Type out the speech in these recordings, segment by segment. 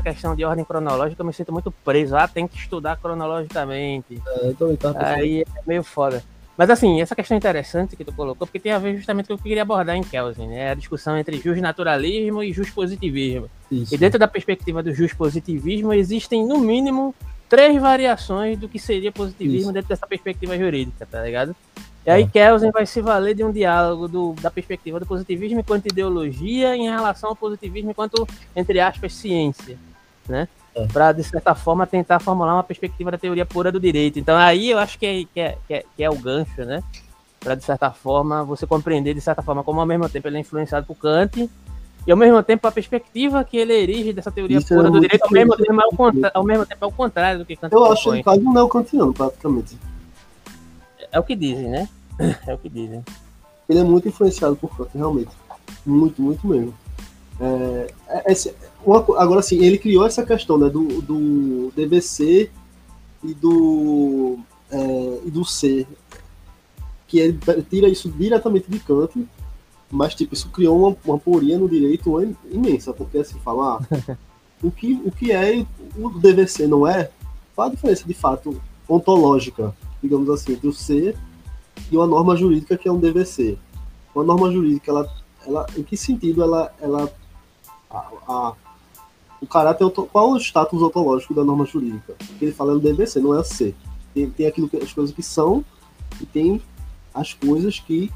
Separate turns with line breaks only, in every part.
questão de ordem cronológica, eu me sinto muito preso. Ah, tem que estudar cronologicamente.
É, eu também tava.
Aí é meio foda. Mas assim, essa questão interessante que tu colocou, porque tem a ver justamente com o que eu queria abordar em Kelsen, né? A discussão entre justnaturalismo e justpositivismo.
Isso.
E dentro da perspectiva do justpositivismo, existem, no mínimo, três variações do que seria positivismo
Isso.
dentro dessa perspectiva jurídica, tá ligado? E aí Kelsen vai se valer de um diálogo do- da perspectiva do positivismo enquanto ideologia em relação ao positivismo enquanto, entre aspas, ciência, né?
É.
Para, de certa forma, tentar formular uma perspectiva da teoria pura do direito. Então aí eu acho que é, que é, que é, que é o gancho, né? Para, de certa forma, você compreender, de certa forma, como ao mesmo tempo ele é influenciado por Kant e ao mesmo tempo a perspectiva que ele erige dessa teoria
Isso é
pura do
muito
direito, ao mesmo, tempo, é o contra- ao mesmo tempo é o contrário do que Kant
Eu acho
propõe.
ele quase um neocantiano, praticamente.
É o que dizem, né? É o que dizem.
Ele é muito influenciado por Kant, realmente. Muito, muito mesmo. É, é- esse- uma agora sim, ele criou essa questão né, do, do DBC e do, é, e do C, que ele tira isso diretamente de Kant, mas tipo, isso criou uma, uma poria no direito im- imensa, porque assim, falar o, que, o que é o DVC não é, qual a diferença de fato ontológica, digamos assim, entre o C e uma norma jurídica que é um DVC. Uma norma jurídica, ela, ela, em que sentido ela, ela a, a- o caráter, qual é o status ontológico da norma jurídica? Que ele fala é o DVC, não é o C. Tem, tem aquilo que, as coisas que são e tem as coisas que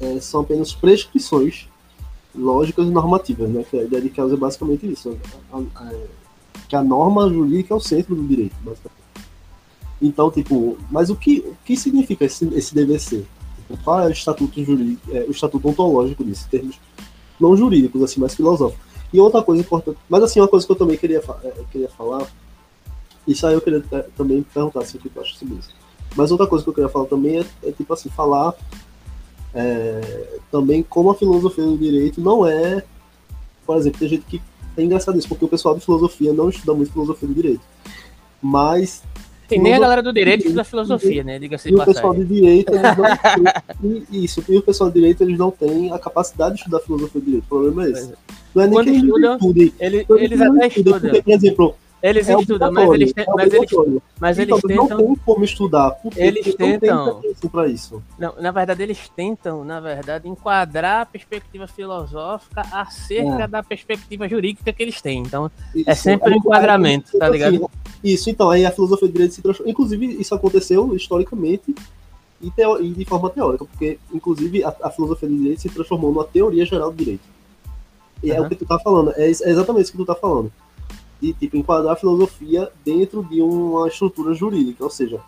eh, são apenas prescrições lógicas e normativas, né? Que a ideia de Kelsen é basicamente isso. A- a- a- que a norma jurídica é o centro do direito, basicamente. Então, tipo, mas o que, o que significa esse, esse DVC? Tipo, Qual é o estatuto jurídico, é, o estatuto ontológico disso, em termos não jurídicos, assim, mas filosóficos. E outra coisa importante, mas assim, uma coisa que eu também queria, é, queria falar, isso aí eu queria te- também perguntar assim, o que tu acha sobre isso. Mas outra coisa que eu queria falar também é, é, tipo assim, falar é, também como a filosofia do direito não é, por exemplo, tem gente que é engraçado isso, porque o pessoal de filosofia não estuda muito filosofia do direito. Mas
Sim, nem a galera do direito estuda filosofia, né? Diga-se
e
de
o pessoal de direito, eles não têm, e isso, e o pessoal de direito, eles não têm a capacidade de estudar filosofia do direito. O problema é esse. Não é nem
Quando
que eles
estudam,
é
eles
que não
até estudam.
Porque, por exemplo,
Eles
é
estudam, mas eles,
é
mas eles, mas
então,
eles
não
tentam.
tem como estudar.
Eles
Porque não
tentam-
para isso.
Não, na verdade, eles tentam, na verdade, enquadrar a perspectiva filosófica acerca
É.
da perspectiva jurídica que eles têm. Então,
Isso.
é sempre um enquadramento, tá
assim,
ligado?
Isso, então, aí a filosofia do direito se transforma. Inclusive, isso aconteceu historicamente e, teo- e de forma teórica, porque, inclusive, a, a filosofia do direito se transformou numa teoria geral do direito. E é
Aham.
o que tu tá falando, é, é exatamente isso que tu tá falando. E, tipo, enquadrar a filosofia dentro de uma estrutura jurídica. Ou seja,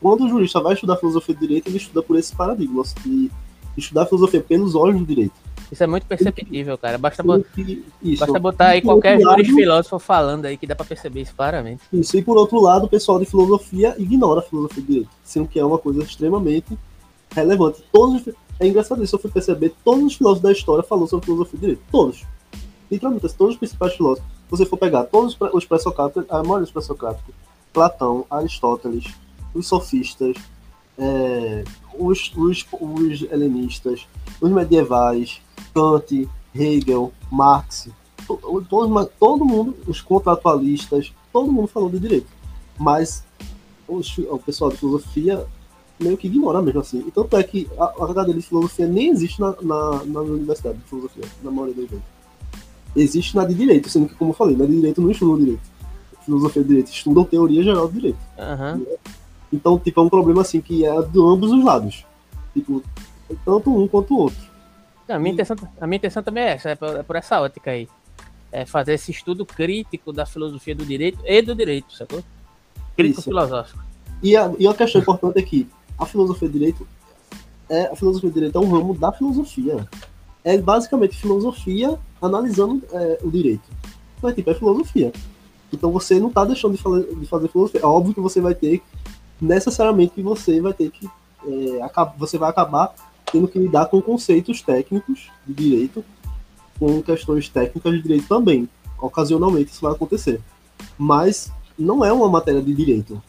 quando o jurista vai estudar filosofia do direito, ele estuda por esse paradigma, de estudar filosofia pelos olhos do direito.
Isso é muito perceptível, cara. Basta, bo-
isso.
basta botar aí qualquer
lado-
filósofo falando aí que dá pra perceber isso claramente.
Isso, e por outro lado, o pessoal de filosofia ignora a filosofia do direito, sendo que é uma coisa extremamente relevante. Todos, os- é engraçado isso, eu fui perceber, todos os filósofos da história falaram sobre filosofia do direito. Todos. Literalmente, todos os principais filósofos. Você for pegar todos os pré- os pré-socráticos, a maioria dos pré-socráticos, Platão, Aristóteles, os sofistas, é, os, os, os helenistas, os medievais, Kant, Hegel, Marx, to- todos, mas todo mundo, os contratualistas, todo mundo falou de direito. Mas os- o pessoal de filosofia meio que ignora mesmo assim. Tanto é que a, a cadeira de filosofia nem existe na, na, na universidade de filosofia, na maioria das vezes. Existe na de direito, sendo que, como eu falei, na de direito não estudam direito. Filosofia de direito estudam teoria geral do direito.
Aham.
Então, tipo, é um problema assim que é de ambos os lados. Tipo, tanto um quanto o outro.
Não, A minha, intenção, a minha intenção também é essa, é por, é por essa ótica aí. É fazer esse estudo crítico da filosofia do direito e do direito, sacou? Crítico
Isso.
filosófico.
E a, e a questão importante é que a filosofia de direito é a filosofia de direito é um ramo da filosofia. É basicamente filosofia analisando é, o direito. Então é tipo, é filosofia. Então você não está deixando de, de fazer filosofia. É óbvio que você vai ter, necessariamente que você vai ter que, é, você vai acabar tendo que lidar com conceitos técnicos de direito, com questões técnicas de direito também. Ocasionalmente isso vai acontecer. Mas não é uma matéria de direito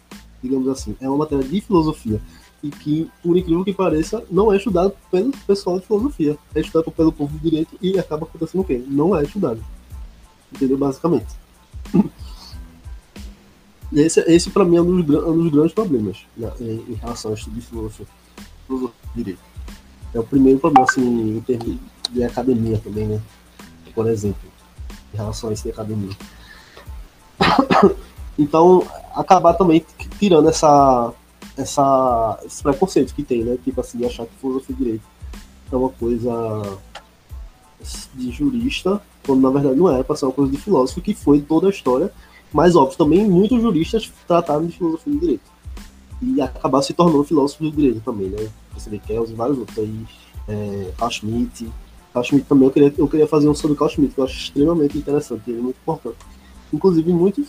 digamos assim, é uma matéria de filosofia e que, por incrível que pareça, não é estudado pelo pessoal de filosofia, é estudado pelo povo do direito e acaba acontecendo o quê? Não é estudado. Entendeu? Basicamente. Esse, esse para mim é um dos, um dos grandes problemas né, em, em, relação ao estudo de filosofia, filosofia direito. É o primeiro problema, assim, em termos de academia também, né? Por exemplo, em relação a isso de academia. Então, acabar também tirando essa, essa, esse preconceito que tem, né? Tipo assim, de achar que filosofia e direito é uma coisa de jurista, quando na verdade não era, para ser uma coisa de filósofo, que foi toda a história. Mas, óbvio, também muitos juristas trataram de filosofia e direito. E acabaram se tornando filósofos de direito também, né? Vê Kells e vários outros aí, é, Carl Schmitt. Carl Schmitt também, eu queria, eu queria fazer um sobre Carl Schmitt, que eu acho extremamente interessante, ele é muito importante. Inclusive, muito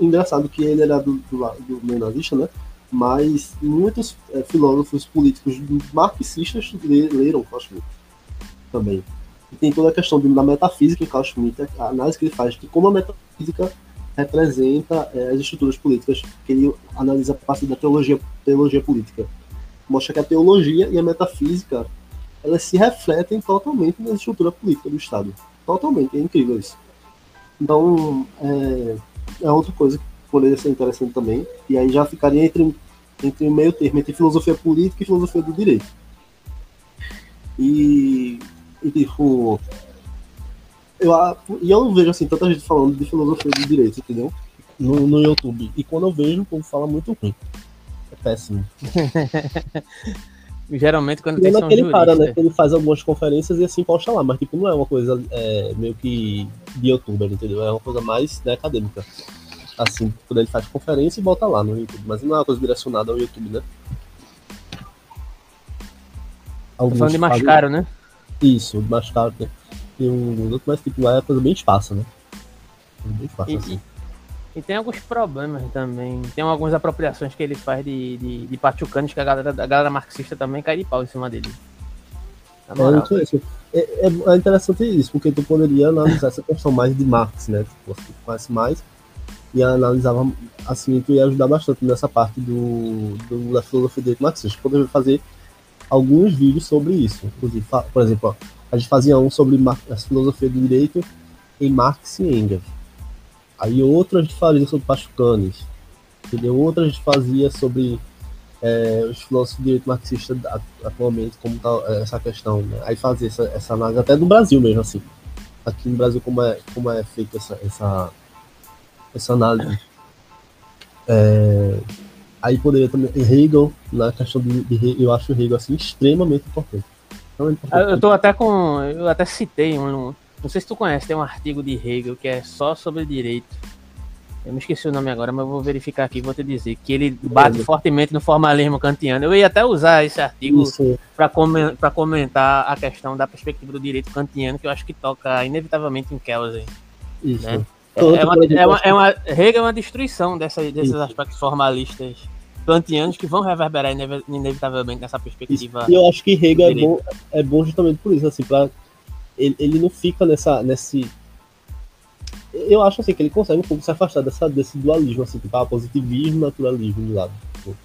engraçado que ele era do, do, do né? Mas muitos é, filósofos políticos marxistas leram Carl Schmitt também. E tem toda a questão da metafísica em Carl Schmitt, a análise que ele faz de como a metafísica representa é, as estruturas políticas que ele analisa a partir da teologia, teologia política. Mostra que a teologia e a metafísica elas se refletem totalmente na estrutura política do Estado. Totalmente, é incrível isso. Então, é, é outra coisa que poderia ser interessante também, e aí já ficaria entre, entre meio termo, entre filosofia política e filosofia do direito. E e tipo. Eu, e eu não vejo assim tanta gente falando de filosofia do direito, entendeu? No, no YouTube. E quando eu vejo, o povo fala muito ruim. É péssimo.
Geralmente quando tem
são ele para, né? Ele faz algumas conferências e assim posta lá, mas tipo, não é uma coisa é, meio que de youtuber, entendeu? É uma coisa mais né, acadêmica. Assim, quando ele faz conferência e bota lá no YouTube, mas não é uma coisa direcionada ao YouTube, né?
Alguns falando de mais caro, né?
Isso, mais caro tem, tem um outro, mas tipo, lá é coisa bem espaça, né? Bem espaço,
e,
assim.
E, e, tem alguns problemas também. Tem algumas apropriações que ele faz de, de, de pachucanos que a galera, a galera marxista também cai de pau em cima dele.
É, é, é, interessante isso, porque tu poderia analisar essa questão mais de Marx, né? Tipo, você conhece mais e analisava assim, tu ia ajudar bastante nessa parte do, do da filosofia do marxista. Poderia fazer alguns vídeos sobre isso. Inclusive, por exemplo, ó, a gente fazia um sobre a filosofia do direito em Marx e Engels. Aí outra a gente fazia sobre Pachucanes. Entendeu? Outra a gente fazia sobre é, os filósofos do direito marxista atualmente, como tá essa questão. Né? Aí fazia essa, essa análise até no Brasil mesmo, assim. Aqui no Brasil, como é, como é feita essa, essa, essa análise. É, Aí poderia também. Hegel, na questão de, de eu acho o Hegel assim, extremamente importante.
importante. Eu tô até com. Eu até citei um. Não sei se tu conhece, tem um artigo de Hegel que é só sobre direito. Eu me esqueci o nome agora, mas vou verificar aqui vou te dizer. Que ele bate é. fortemente no formalismo kantiano. Eu ia até usar esse artigo para comentar, comentar a questão da perspectiva do direito kantiano, que eu acho que toca inevitavelmente em Kelsen. Isso. Né? É, é, uma, é, uma, é uma, Hegel é uma destruição dessa, desses Isso. aspectos formalistas kantianos que vão reverberar inevitavelmente nessa perspectiva.
E eu acho que Hegel é bom, é bom justamente por isso, assim, pra, ele, ele não fica nessa, nesse... Eu acho assim que ele consegue um pouco se afastar dessa, desse dualismo, assim, tipo, ah, positivismo e naturalismo de lado. Tipo,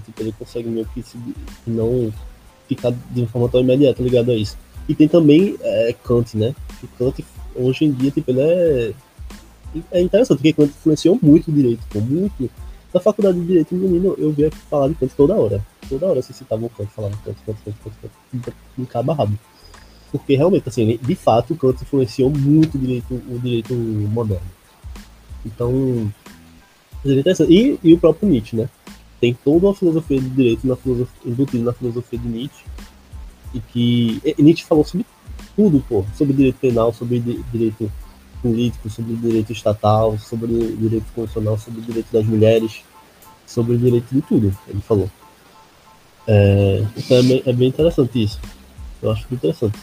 tipo, ele consegue meio que se, não ficar de uma forma tão imediata ligado a isso. E tem também é, Kant, né? Kant, hoje em dia, tipo, ele é. É interessante, porque Kant influenciou muito o direito, tipo, muito na faculdade de Direito, menino, eu via falar de Kant toda hora. Toda hora você citava o Kant, falava Kant, Kant, Kant, Kant, Kant, Kant, cabo rabo. Porque realmente, assim, de fato, o Kant influenciou muito o direito, o direito moderno. Então, é. E, e o próprio Nietzsche, né? Tem toda uma filosofia do direito na filosofia, embutida na filosofia de Nietzsche. E que e Nietzsche falou sobre tudo, pô. Sobre direito penal, sobre direito político, sobre o direito estatal, sobre o direito constitucional, sobre o direito das mulheres, sobre o direito de tudo, ele falou. É, então é bem, é bem interessante isso. Eu acho muito interessante.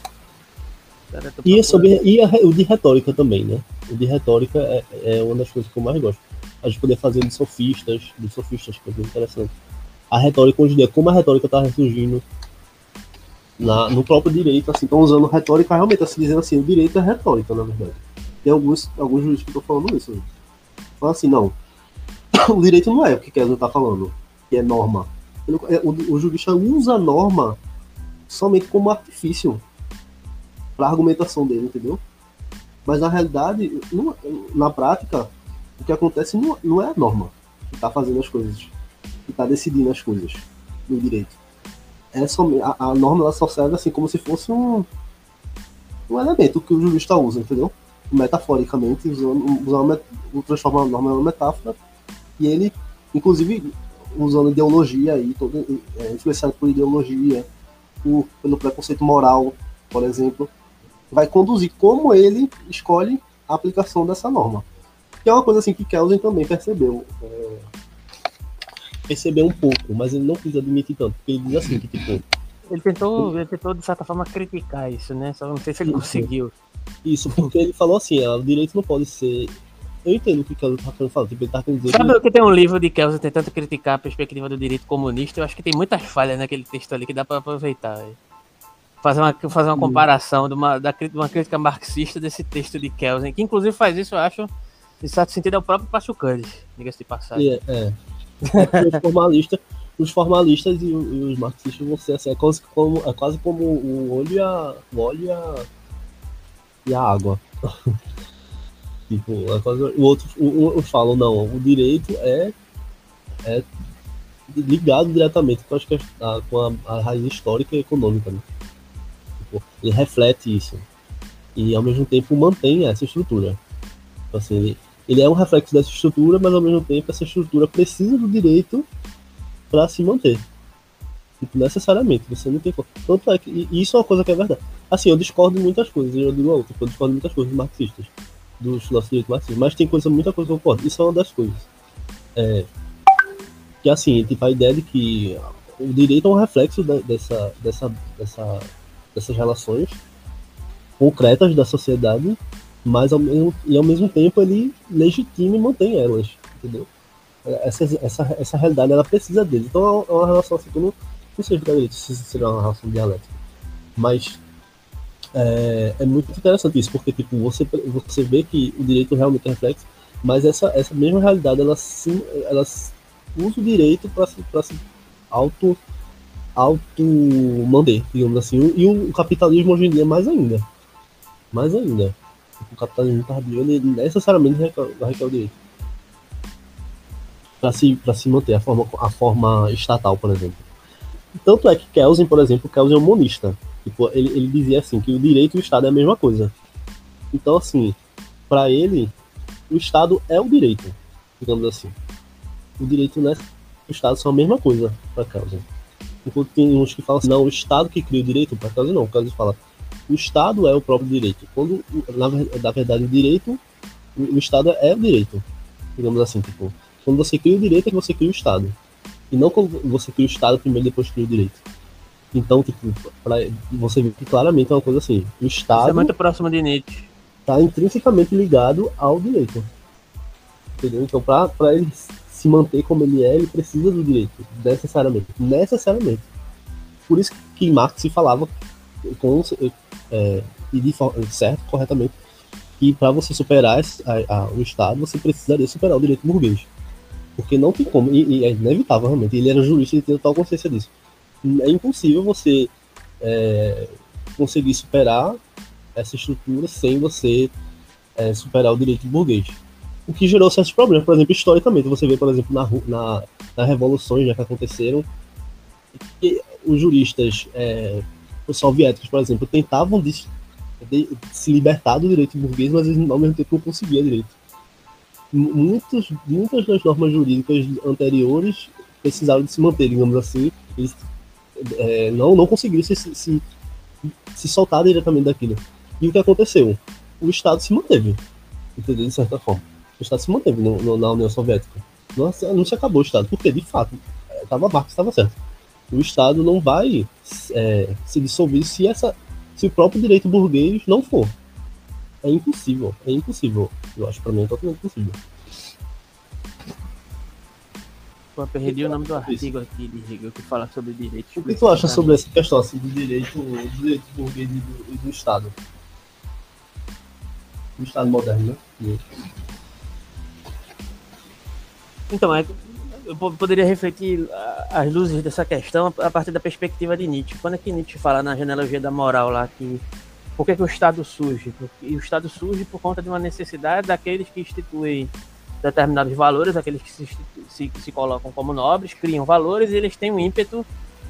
E, sobre, e a, o de retórica também, né? O de retórica é, é uma das coisas que eu mais gosto. A gente poder fazer de sofistas, de sofistas, que é bem interessante. A retórica hoje em dia, como a retórica está ressurgindo na, no próprio direito, assim, estão usando retórica realmente, assim, dizendo assim, o direito é retórica, na verdade. Tem alguns, alguns juízes que estão falando isso. Fala assim, não. O direito não é o que Kessler está falando, que é norma. Ele, é, o, o jurista usa a norma somente como artifício para argumentação dele, entendeu? Mas na realidade, na prática, o que acontece não, não é a norma que está fazendo as coisas, que está decidindo as coisas no direito. É só, a, a norma ela só serve assim como se fosse um, um elemento que o jurista usa, entendeu? Metaforicamente, usando, usando transformando a norma em uma metáfora, e ele, inclusive, usando ideologia aí, todo, é, influenciado por ideologia, por, pelo preconceito moral, por exemplo, vai conduzir como ele escolhe a aplicação dessa norma. Que é uma coisa assim que Kelsen também percebeu. É, percebeu um pouco, mas ele não quis admitir tanto, porque ele diz assim que tipo.
Ele tentou, ele tentou, de certa forma, criticar isso, né? Só não sei se ele conseguiu.
Isso, porque ele falou assim, o direito não pode ser eu entendo o que o Kelsen tá querendo falar. Tipo, ele tá querendo
dizer Sabe que... que tem um livro de Kelsen tentando criticar a perspectiva do direito comunista? Eu acho que tem muitas falhas naquele texto ali que dá para aproveitar. Véio. Fazer uma, fazer uma comparação de uma, da, de uma crítica marxista desse texto de Kelsen, que inclusive faz isso, eu acho, em certo sentido, é o próprio Pachucanes, diga-se de passagem.
É, é. os, formalistas, os formalistas e, os marxistas vão ser assim, é quase como, é quase como o olho e a, o óleo e a, e a água. Tipo, o outro o, o, não, o direito é, é ligado diretamente com, a, com a, a raiz histórica e econômica. Né? Tipo, ele reflete isso. E ao mesmo tempo mantém essa estrutura. Então, assim, ele, ele é um reflexo dessa estrutura, mas ao mesmo tempo essa estrutura precisa do direito para se manter. Tipo, necessariamente, você não tem Tanto é que. E isso é uma coisa que é verdade. Assim, eu discordo muitas coisas, eu digo outra, eu discordo muitas coisas marxistas dos nossos direitos marxistas, mas tem coisa, muita coisa que eu concordo. Isso é uma das coisas. É, que assim, tipo, a ideia de que o direito é um reflexo de, dessa, dessa, dessa, dessas relações concretas da sociedade, mas ao mesmo, e ao mesmo tempo ele legitima e mantém elas, entendeu? Essa, essa, essa realidade ela precisa dele. Então é uma relação assim que eu não, não sei direito se seria uma relação dialética. Mas é, é, muito interessante isso, porque tipo, você, você vê que o direito realmente é reflexo, mas essa, essa mesma realidade ela, sim, ela usa o direito para se, se auto, auto manter, digamos assim. E o, o, capitalismo hoje em dia mais ainda. Mais ainda. O capitalismo tardio ele necessariamente vai requer o direito. Para se, se manter a forma, a forma estatal, por exemplo. Tanto é que Kelsen, por exemplo, Kelsen é um monista Tipo, ele, ele dizia assim que o direito e o Estado é a mesma coisa. Então, assim, para ele, o Estado é o direito, digamos assim. O direito né, o Estado são a mesma coisa para causa. Enquanto tem uns que falam assim, não, o Estado que cria o direito, para causa não, o caso fala, o Estado é o próprio direito. Quando, na, na verdade, o direito, o, o Estado é o direito. Digamos assim, tipo, quando você cria o direito é que você cria o Estado. E não quando você cria o Estado primeiro depois cria o direito. Então, tipo, pra, você vê que claramente é uma coisa assim. O Estado. Isso é
muito próximo de Nietzsche.
Está intrinsecamente ligado ao direito. Entendeu? Então, para ele se manter como ele é, ele precisa do direito. Necessariamente. Necessariamente. Por isso que Marx se falava com, é, e de certo, corretamente, que para você superar a, a, o Estado, você precisaria superar o direito burguês. Porque não tem como, e, e é inevitável realmente. Ele era jurista e tinha total consciência disso é impossível você é, conseguir superar essa estrutura sem você é, superar o direito burguês. O que gerou certos problemas, por exemplo, historicamente. Você vê, por exemplo, na, na, na revoluções já que aconteceram, que os juristas é, os soviéticos, por exemplo, tentavam de, de, se libertar do direito burguês, mas eles, ao mesmo tempo não conseguiam direito. Muitos, muitas das normas jurídicas anteriores precisaram de se manter, digamos assim. Eles é, não, não conseguiram se, se, se soltar diretamente daquilo. E o que aconteceu? O Estado se manteve, entendeu? De certa forma. O Estado se manteve no, no, na União Soviética. Não, não se acabou o Estado, porque de fato, estava estava certo. O Estado não vai é, se dissolver se, essa, se o próprio direito burguês não for. É impossível, é impossível. Eu acho para mim é totalmente impossível.
Pô, perdi o nome do artigo aqui de Hegel que fala sobre direitos.
O que tu acha sobre essa questão assim, do direito, do direito burguês e do, do Estado? Do Estado moderno, né?
Então, é, eu poderia refletir as luzes dessa questão a partir da perspectiva de Nietzsche. Quando é que Nietzsche fala na genealogia da moral lá que por que, que o Estado surge? E o Estado surge por conta de uma necessidade daqueles que instituem determinados valores, aqueles que se, se, se colocam como nobres, criam valores e eles têm um ímpeto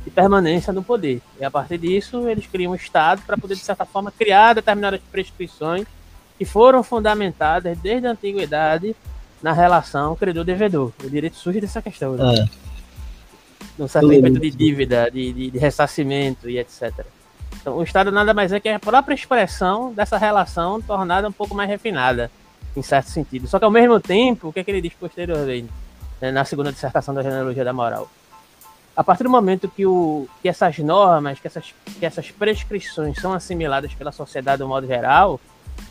de permanência no poder. E a partir disso, eles criam um Estado para poder, de certa forma, criar determinadas prescrições que foram fundamentadas desde a antiguidade na relação credor-devedor. O direito surge dessa questão. Né? É. Certo ímpeto de dívida, de, de, de ressarcimento e etc. Então, o Estado nada mais é que a própria expressão dessa relação tornada um pouco mais refinada, em certo sentido. Só que, ao mesmo tempo, o que, é que ele diz posteriormente, né, na segunda dissertação da genealogia da moral? A partir do momento que, o, que essas normas, que essas, que essas prescrições são assimiladas pela sociedade de um modo geral,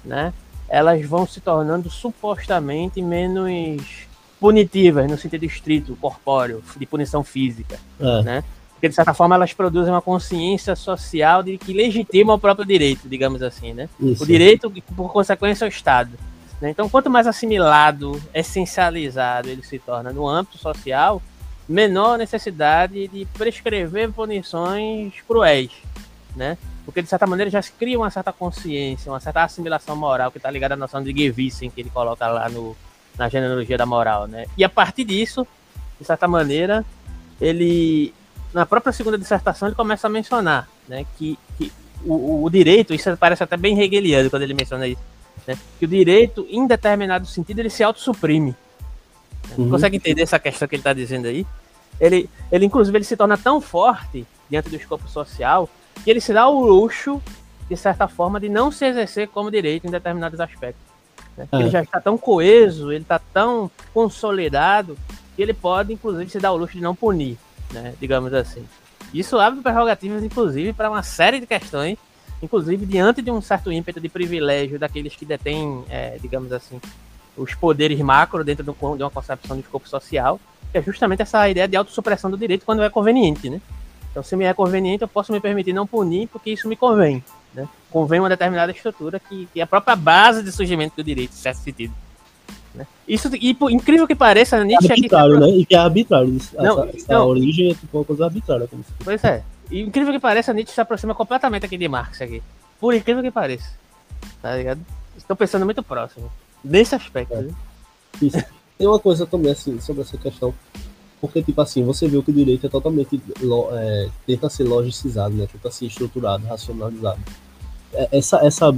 né, elas vão se tornando supostamente menos punitivas, no sentido estrito, corpóreo, de punição física. É. Né? Porque, de certa forma, elas produzem uma consciência social de que legitima o próprio direito, digamos assim, né? Isso. O direito, por consequência, é o Estado. Né? Então, quanto mais assimilado, essencializado ele se torna no âmbito social, menor a necessidade de prescrever punições cruéis, né? Porque, de certa maneira, já se cria uma certa consciência, uma certa assimilação moral que está ligada à noção de Gewissen, que ele coloca lá no, na genealogia da moral, né? E a partir disso, de certa maneira, ele na própria segunda dissertação ele começa a mencionar né, que, que o, o, direito, isso parece até bem hegeliano quando ele menciona isso, né, que o direito, em determinado sentido, ele se autossuprime. Uhum. Consegue entender essa questão que ele está dizendo aí? Ele, ele, inclusive, ele se torna tão forte diante do escopo social que ele se dá o luxo, de certa forma, de não se exercer como direito em determinados aspectos. Né? É. Ele já está tão coeso, ele está tão consolidado, que ele pode, inclusive, se dar o luxo de não punir né? Digamos assim. Isso abre prerrogativas, inclusive, para uma série de questões, inclusive diante de um certo ímpeto de privilégio daqueles que detêm, é, digamos assim, os poderes macro dentro de uma concepção de escopo social, que é justamente essa ideia de autossupressão do direito quando é conveniente, né? Então, se me é conveniente, eu posso me permitir não punir porque isso me convém, né? Convém uma determinada estrutura que, que é a própria base de surgimento do direito, em certo sentido. Né? Isso, e por incrível que pareça, Nietzsche
é arbitrário, né? E que é arbitrário. Não, essa, essa não. origem é tipo uma coisa arbitrária. Como se...
Pois é. E incrível que pareça, Nietzsche se aproxima completamente aqui de Marx aqui. Por incrível que pareça. Tá ligado? Estou pensando muito próximo. Nesse aspecto. É.
Né? Isso. Tem uma coisa também, assim, sobre essa questão. Porque, tipo assim, você viu que o direito é totalmente. É, tenta ser logicizado, né? Tenta ser estruturado, racionalizado. É, essa, essa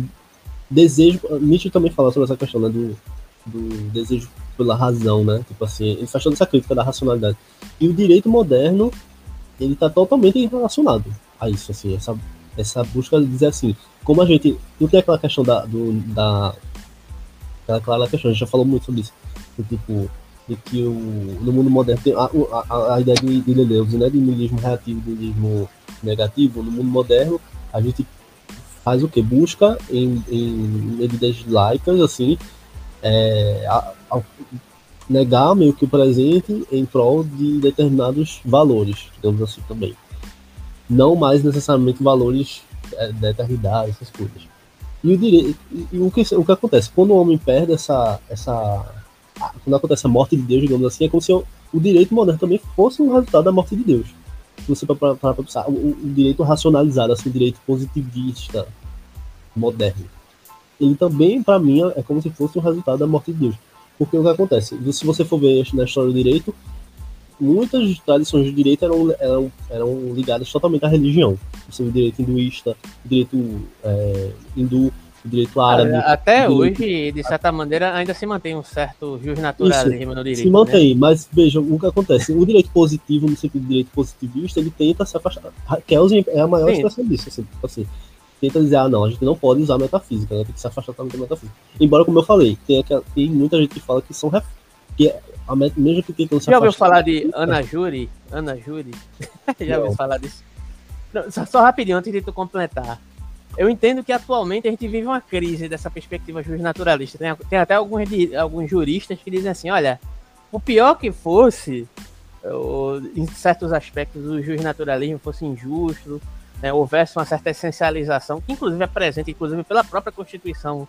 desejo. Nietzsche também fala sobre essa questão, né? Do, do desejo pela razão, né? Tipo assim, ele faz toda essa crítica da racionalidade. E o direito moderno, ele tá totalmente relacionado a isso, assim, essa, essa busca de dizer assim, como a gente, não tem aquela questão da, do, da aquela clara questão, a gente já falou muito sobre isso, do tipo, de que o, no mundo moderno tem a, a, a ideia de, de Deleuze, né, de niilismo reativo, de niilismo negativo, no mundo moderno, a gente faz o que? Busca em, em medidas laicas, assim, é, a negar meio que o presente em prol de determinados valores, digamos assim também. Não mais necessariamente valores é, da eternidade, essas coisas. E o direito, e o que, o que acontece? Quando o homem perde essa, essa. Quando acontece a morte de Deus, digamos assim, é como se o, o direito moderno também fosse um resultado da morte de Deus. Se você para pensar, o, o, direito racionalizado, assim, o direito positivista moderno ele também, para mim, é como se fosse um resultado da morte de Deus. Porque o que acontece? Se você for ver na história do direito, muitas tradições do direito eram, eram, eram ligadas totalmente à religião. Você o direito hinduísta, o direito é, hindu, o direito árabe.
Até hoje, de certa maneira, ainda se mantém um certo naturalismo no direito.
Se mantém, né? mas veja o que acontece. O direito positivo, no sentido do direito positivista, ele tenta se afastar. Kelsen é a maior Sim. expressão disso. Assim, assim, tenta dizer, ah, não, a gente não pode usar metafísica, né? Tem que se afastar totalmente da metafísica. Embora, como eu falei, tem, aquela, tem muita gente que fala que são ref... que é, a, mesmo que tentam
se Já ouviu falar de Ana Júri? Ana Júri? Já ouviu falar disso? Não, só, só rapidinho, antes de tu completar. Eu entendo que atualmente a gente vive uma crise dessa perspectiva naturalista. Tem, tem até alguns, alguns juristas que dizem assim, olha, o pior que fosse, ou, em certos aspectos, o naturalismo fosse injusto, né, houvesse uma certa essencialização, que inclusive é presente, inclusive pela própria Constituição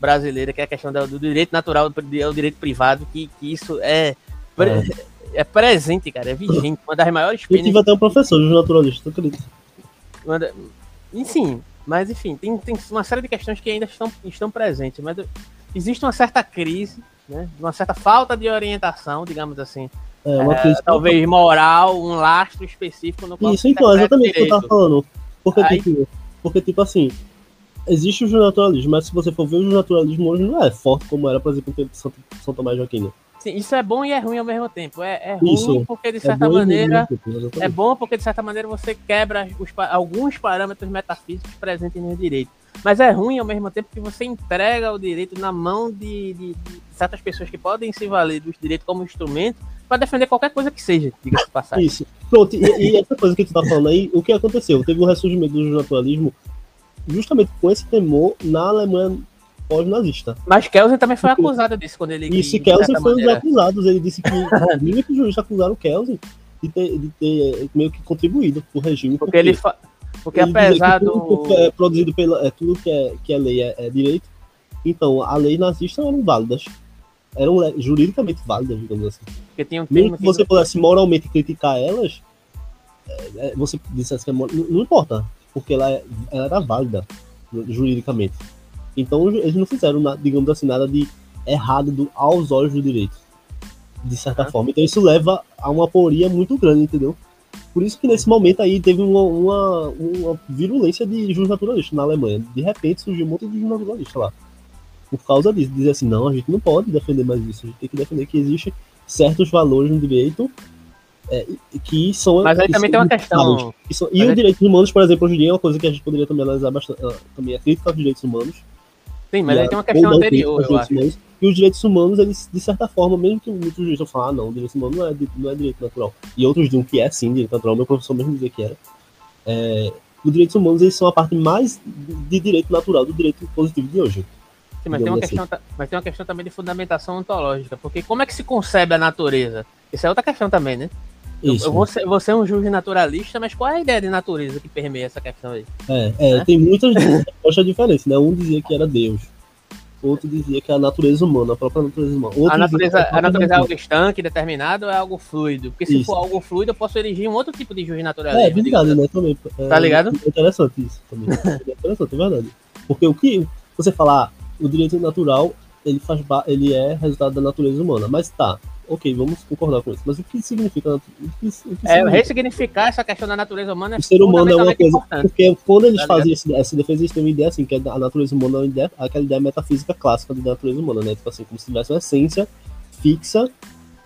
brasileira, que é a questão do, direito natural do, do direito privado, que, que isso é, é, é. presente, cara, é vigente, uma das maiores
penas. Eu tive até um professor de naturalista, tu acredita?
Enfim, Mas, enfim, tem, tem uma série de questões que ainda estão, estão presentes. Mas existe uma certa crise, né? Uma certa falta de orientação, digamos assim. É, uma é, talvez moral, um lastro específico no
qual Isso, então, exatamente o que eu tava falando. Porque, Aí... tipo, porque, tipo assim, existe o naturalismo, mas se você for ver o naturalismo hoje não é forte como era, por exemplo, em São, São Tomás de Aquino.
Sim, isso é bom e é ruim ao mesmo tempo. É, é ruim isso, porque de é certa é maneira é bom porque de certa maneira você quebra os, alguns parâmetros metafísicos presentes no direito. Mas é ruim ao mesmo tempo que você entrega o direito na mão de, de, de certas pessoas que podem se valer dos direitos como instrumento para defender qualquer coisa que seja, diga-se passagem.
Isso. Pronto, e, e, essa coisa que tu tá falando aí, o que aconteceu? Teve o um ressurgimento do naturalismo justamente com esse temor na Alemanha pós-nazista.
Mas Kelsen também foi acusado disso quando ele.
Isso, Kelsen foi um dos acusados. Ele disse que muitos juízes acusaram Kelsen de ter, de ter meio que contribuído pro regime.
Porque, porque ele. Fa... Porque ele apesar do.
Tudo é produzido pela. É, tudo que é, que é lei é, é direito. Então, a lei nazista eram válidas. Eram juridicamente válidas, digamos assim. Porque tinha um Mesmo que você pudesse moralmente criticar elas, é, é, você dissesse que é moral, não, não importa, porque ela, ela era válida juridicamente. Então eles não fizeram, digamos assim, nada de errado do, aos olhos do direito, de certa forma. Então isso leva a uma aporia muito grande, entendeu? Por isso que nesse momento aí teve uma, uma, uma virulência de juros naturalistas na Alemanha. De repente surgiu um monte de juros naturalistas lá. Por causa disso, dizer assim, não, a gente não pode defender mais isso, a gente tem que defender que existem certos valores no direito é, que são.
Mas aí também tem uma questão.
São, e os direitos humanos, por exemplo, hoje em dia é uma coisa que a gente poderia também analisar bastante. Também a crítica aos direitos humanos
Sim, mas aí tem uma questão anterior, eu acho. Humanos,
e os direitos humanos, eles, de certa forma, mesmo que muitos juízes falam, ah, não, direitos humanos não é, não é direito natural. E outros dizem que é sim direito natural, meu professor mesmo dizia que era. É, os direitos humanos, eles são a parte mais de direito natural do direito positivo de hoje.
Sim, mas tem, uma assim. questão, mas tem uma questão também de fundamentação ontológica, porque como é que se concebe a natureza? Isso é outra questão também, né? Isso. Eu, vou, ser, vou ser um juiz naturalista, mas qual é a ideia de natureza que permeia essa questão aí?
É, é né? tem muitas respostas diferentes, né? Um dizia que era Deus, outro dizia que é a natureza humana, a própria natureza humana. Outro
a natureza, a, a natureza é algo estanque, determinado, ou é algo fluido? Porque se isso. for algo fluido, eu posso erigir um outro tipo de juiz naturalista.
É, verdade, né? Também. É,
tá ligado?
É interessante isso também. é interessante, é verdade. Porque o que você falar, o direito natural, ele, faz, ele é resultado da natureza humana, mas tá, ok, vamos concordar com isso. Mas o que significa? O que, o que
é, ressignificar essa questão da natureza humana.
É o ser humano é uma coisa. Importante. Porque quando eles tá fazem esse, essa defesa, eles têm uma ideia assim, que a natureza humana é uma ideia, aquela ideia metafísica clássica da natureza humana, né? Tipo assim, como se tivesse uma essência fixa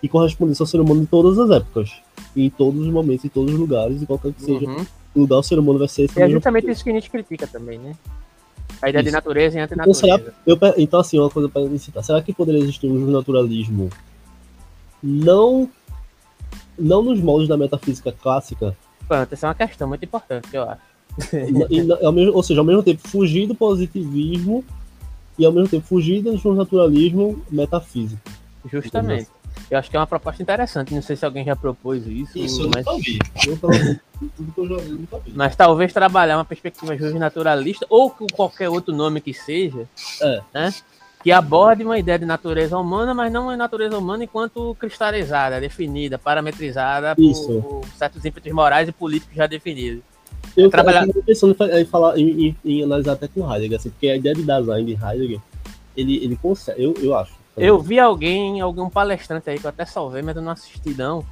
e correspondesse ao ser humano em todas as épocas. Em todos os momentos, em todos os lugares, em qualquer que seja uhum. o lugar, o ser humano vai ser esse.
E é justamente isso que a gente critica também, né? A ideia isso. de natureza e antinatureza. Então, será,
eu, então, assim, uma coisa para citar. Será que poderia existir um naturalismo não não nos moldes da metafísica clássica.
Pronto, essa é uma questão muito importante, eu acho.
e, e, ao mesmo, ou seja, ao mesmo tempo fugir do positivismo e ao mesmo tempo fugir do naturalismo metafísico.
Justamente. Eu acho que é uma proposta interessante. Não sei se alguém já propôs isso.
Isso
mas...
eu nunca vi.
Tudo que eu já vi, eu nunca vi. Mas talvez trabalhar uma perspectiva naturalista ou com qualquer outro nome que seja, é. né? que aborde uma ideia de natureza humana, mas não uma natureza humana enquanto cristalizada, definida, parametrizada por, por, certos ímpetos morais e políticos já definidos.
Eu trabalhar... estava pensando em, falar, em, em, em, analisar até com Heidegger, assim, porque a ideia de design de Heidegger, ele, ele consegue, eu, eu acho.
Eu vi alguém, algum palestrante aí que eu até salvei, mas eu não assisti não,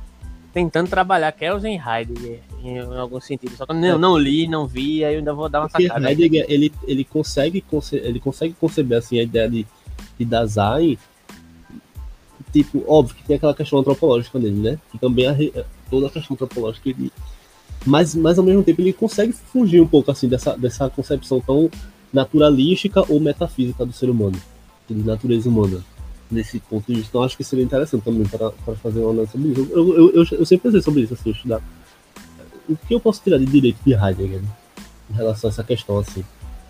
tentando trabalhar Kelsen Heidegger em, em, algum sentido. Só que eu não, não li, não vi, aí eu ainda vou dar uma porque sacada.
Heidegger, ele, ele, consegue, ele consegue conceber assim, a ideia de de design, tipo, óbvio que tem aquela questão antropológica dele, né? Que também é toda a questão antropológica ele mas, mas ao mesmo tempo ele consegue fugir um pouco assim dessa, dessa concepção tão naturalística ou metafísica do ser humano, de natureza humana. Nesse ponto de vista, então acho que seria interessante também para, para fazer uma análise sobre isso. Eu, eu, eu, eu sempre pensei sobre isso, assim, estudar. O que eu posso tirar de direito de Heidegger em relação a essa questão assim,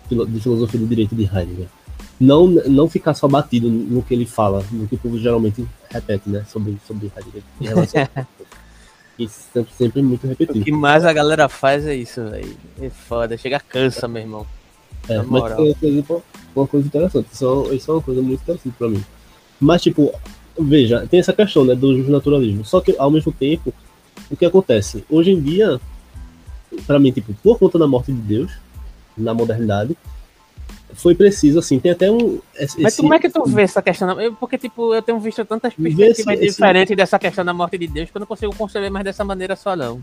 de filosofia do direito de Heidegger? não, não ficar só batido no que ele fala, no que o povo geralmente repete, né? Sobre, sobre Heidegger. Em relação Isso sempre, sempre muito repetido.
O que mais a galera faz é isso, velho. É foda, chega cansa, meu irmão.
É, mas, por exemplo, uma coisa interessante. Isso, é isso é uma coisa muito interessante pra mim. Mas, tipo, veja, tem essa questão, né, do naturalismo. Só que, ao mesmo tempo, o que acontece? Hoje em dia, pra mim, tipo, por conta da morte de Deus, na modernidade, foi preciso, assim, tem até um.
Esse, Mas como é que tu vê essa questão? Eu, porque, tipo, eu tenho visto tantas perspectivas esse, diferentes esse... dessa questão da morte de Deus que eu não consigo conceber mais dessa maneira só, não.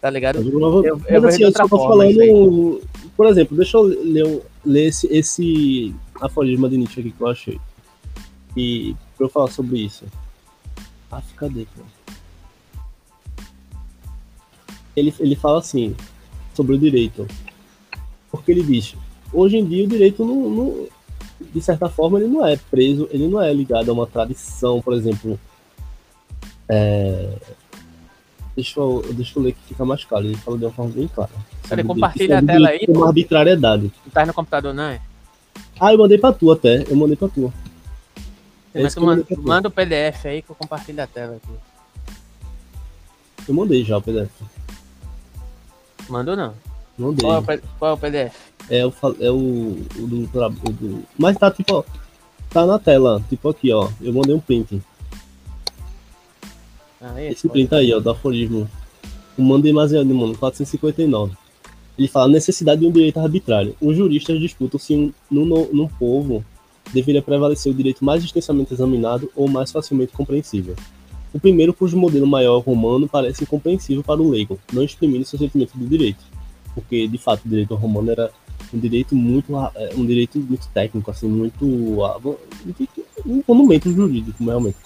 Tá ligado?
Eu, eu, eu, eu assim, eu tô falando. Por exemplo, deixa eu ler, ler esse, esse aforisma de Nietzsche aqui que eu achei. E pra eu falar sobre isso. Ah, cadê, Ele, ele fala assim, sobre o direito. Porque ele diz, hoje em dia o direito não, não, de certa forma ele não é preso, ele não é ligado a uma tradição, por exemplo. É... Deixa, eu, deixa eu ler que fica mais claro, ele fala de uma forma bem clara.
Peraí, compartilha a tela aí.
Uma arbitrariedade.
Não tá no computador, não é?
Ah, eu mandei pra tu até, eu mandei pra tu.
É mas tu manda, manda o PDF aí que eu compartilho a tela aqui.
Eu mandei já o PDF.
Mandou não?
Mandei.
Qual é o, qual é o PDF?
É o, é o, o, do, o do. Mas tá tipo, ó, tá na tela, tipo aqui, ó. Eu mandei um print. Ah, esse, esse print aí, ó, do aforismo. O mano demasiado, mano, 459. Ele fala necessidade de um direito arbitrário. Os juristas disputam se no, no, no povo deveria prevalecer o direito mais extensamente examinado ou mais facilmente compreensível. O primeiro, cujo modelo maior romano parece incompreensível para o leigo, não exprimindo seu sentimento do direito, porque de fato o direito romano era um direito muito é, um direito muito técnico, assim, muito um monumento jurídico realmente.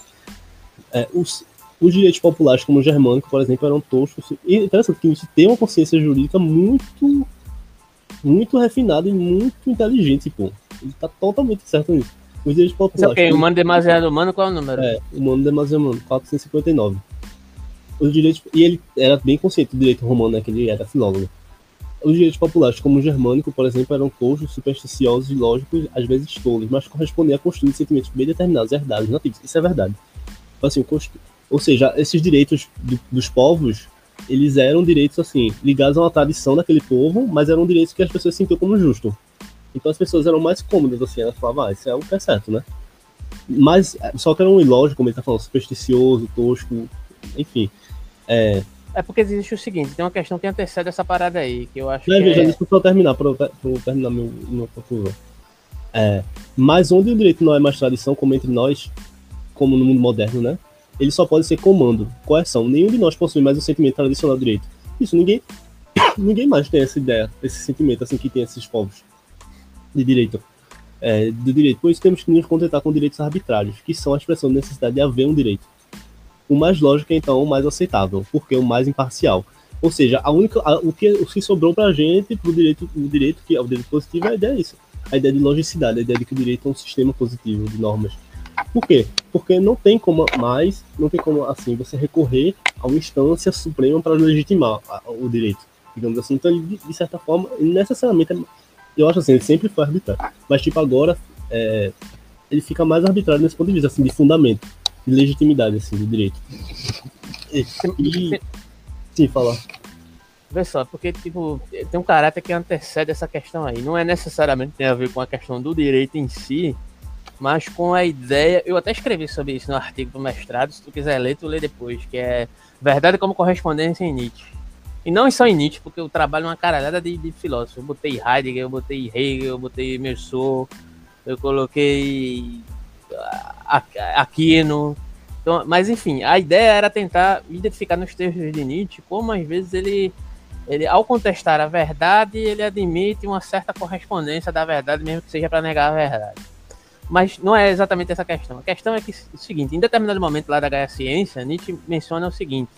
É, os, os direitos populares, como o germânico, por exemplo, eram toscos. E é interessante que gente tem uma consciência jurídica muito muito refinada e muito inteligente, pô. Ele tá totalmente certo nisso. Os direitos populares.
Okay, o humano demasiado humano, qual é o número?
É, humano demasiado humano, 459. Os direitos. E ele era bem consciente do direito romano, né? Que ele era filólogo. Os direitos populares, como o germânico, por exemplo, eram coxos, supersticiosos e lógicos, às vezes tolos, mas correspondiam a construir sentimentos bem determinados, herdados, nativos. Isso é verdade. Assim, ou seja, esses direitos do, dos povos, eles eram direitos, assim, ligados a uma tradição daquele povo, mas eram direitos que as pessoas sentiam como justo. Então as pessoas eram mais cômodas, assim, elas falavam, ah, isso é o que é certo, né? Mas, só que era um ilógico, como ele tá falando, supersticioso, tosco, enfim. É,
é porque existe o seguinte, tem uma questão que antecede essa parada aí, que eu acho
é,
que
veja,
é...
deixa eu só terminar, para eu, eu, terminar meu, meu conclusão. É, mas onde o direito não é mais tradição, como entre nós, como no mundo moderno, né? Ele só pode ser comando, coerção. Nenhum de nós possui mais o sentimento tradicional do direito. Isso, ninguém, ninguém mais tem essa ideia, esse sentimento assim que tem esses povos de direito. É, do direito. Por isso temos que nos contentar com direitos arbitrários, que são a expressão da necessidade de haver um direito. O mais lógico é então o mais aceitável, porque é o mais imparcial. Ou seja, a única, a, o, que, o que sobrou para a gente, para o direito, o direito que é o direito positivo, a ideia é isso. A ideia de logicidade, a ideia de que o direito é um sistema positivo de normas. Por quê? Porque não tem como mais, não tem como assim você recorrer a uma instância suprema para legitimar o direito, digamos assim. Então, ele, de certa forma, necessariamente é eu acho assim, ele sempre foi arbitrário. Mas, tipo, agora é, ele fica mais arbitrário nesse ponto de vista, assim, de fundamento, de legitimidade, assim, do direito. E, e sim, falar.
Vê só, porque, tipo, tem um caráter que antecede essa questão aí. Não é necessariamente tem a ver com a questão do direito em si, mas com a ideia. Eu até escrevi sobre isso no artigo do mestrado. Se tu quiser ler, tu lê depois, que é Verdade como Correspondência em Nietzsche. E não só em Nietzsche, porque eu trabalho uma caralhada de, de filósofos. Eu botei Heidegger, eu botei Hegel, eu botei Mersau, eu coloquei Aquino. Então, mas enfim, a ideia era tentar identificar nos textos de Nietzsche como às vezes ele, ele ao contestar a verdade, ele admite uma certa correspondência da verdade, mesmo que seja para negar a verdade. Mas não é exatamente essa questão. A questão é que o seguinte, em determinado momento lá da Gaia Ciência, Nietzsche menciona o seguinte: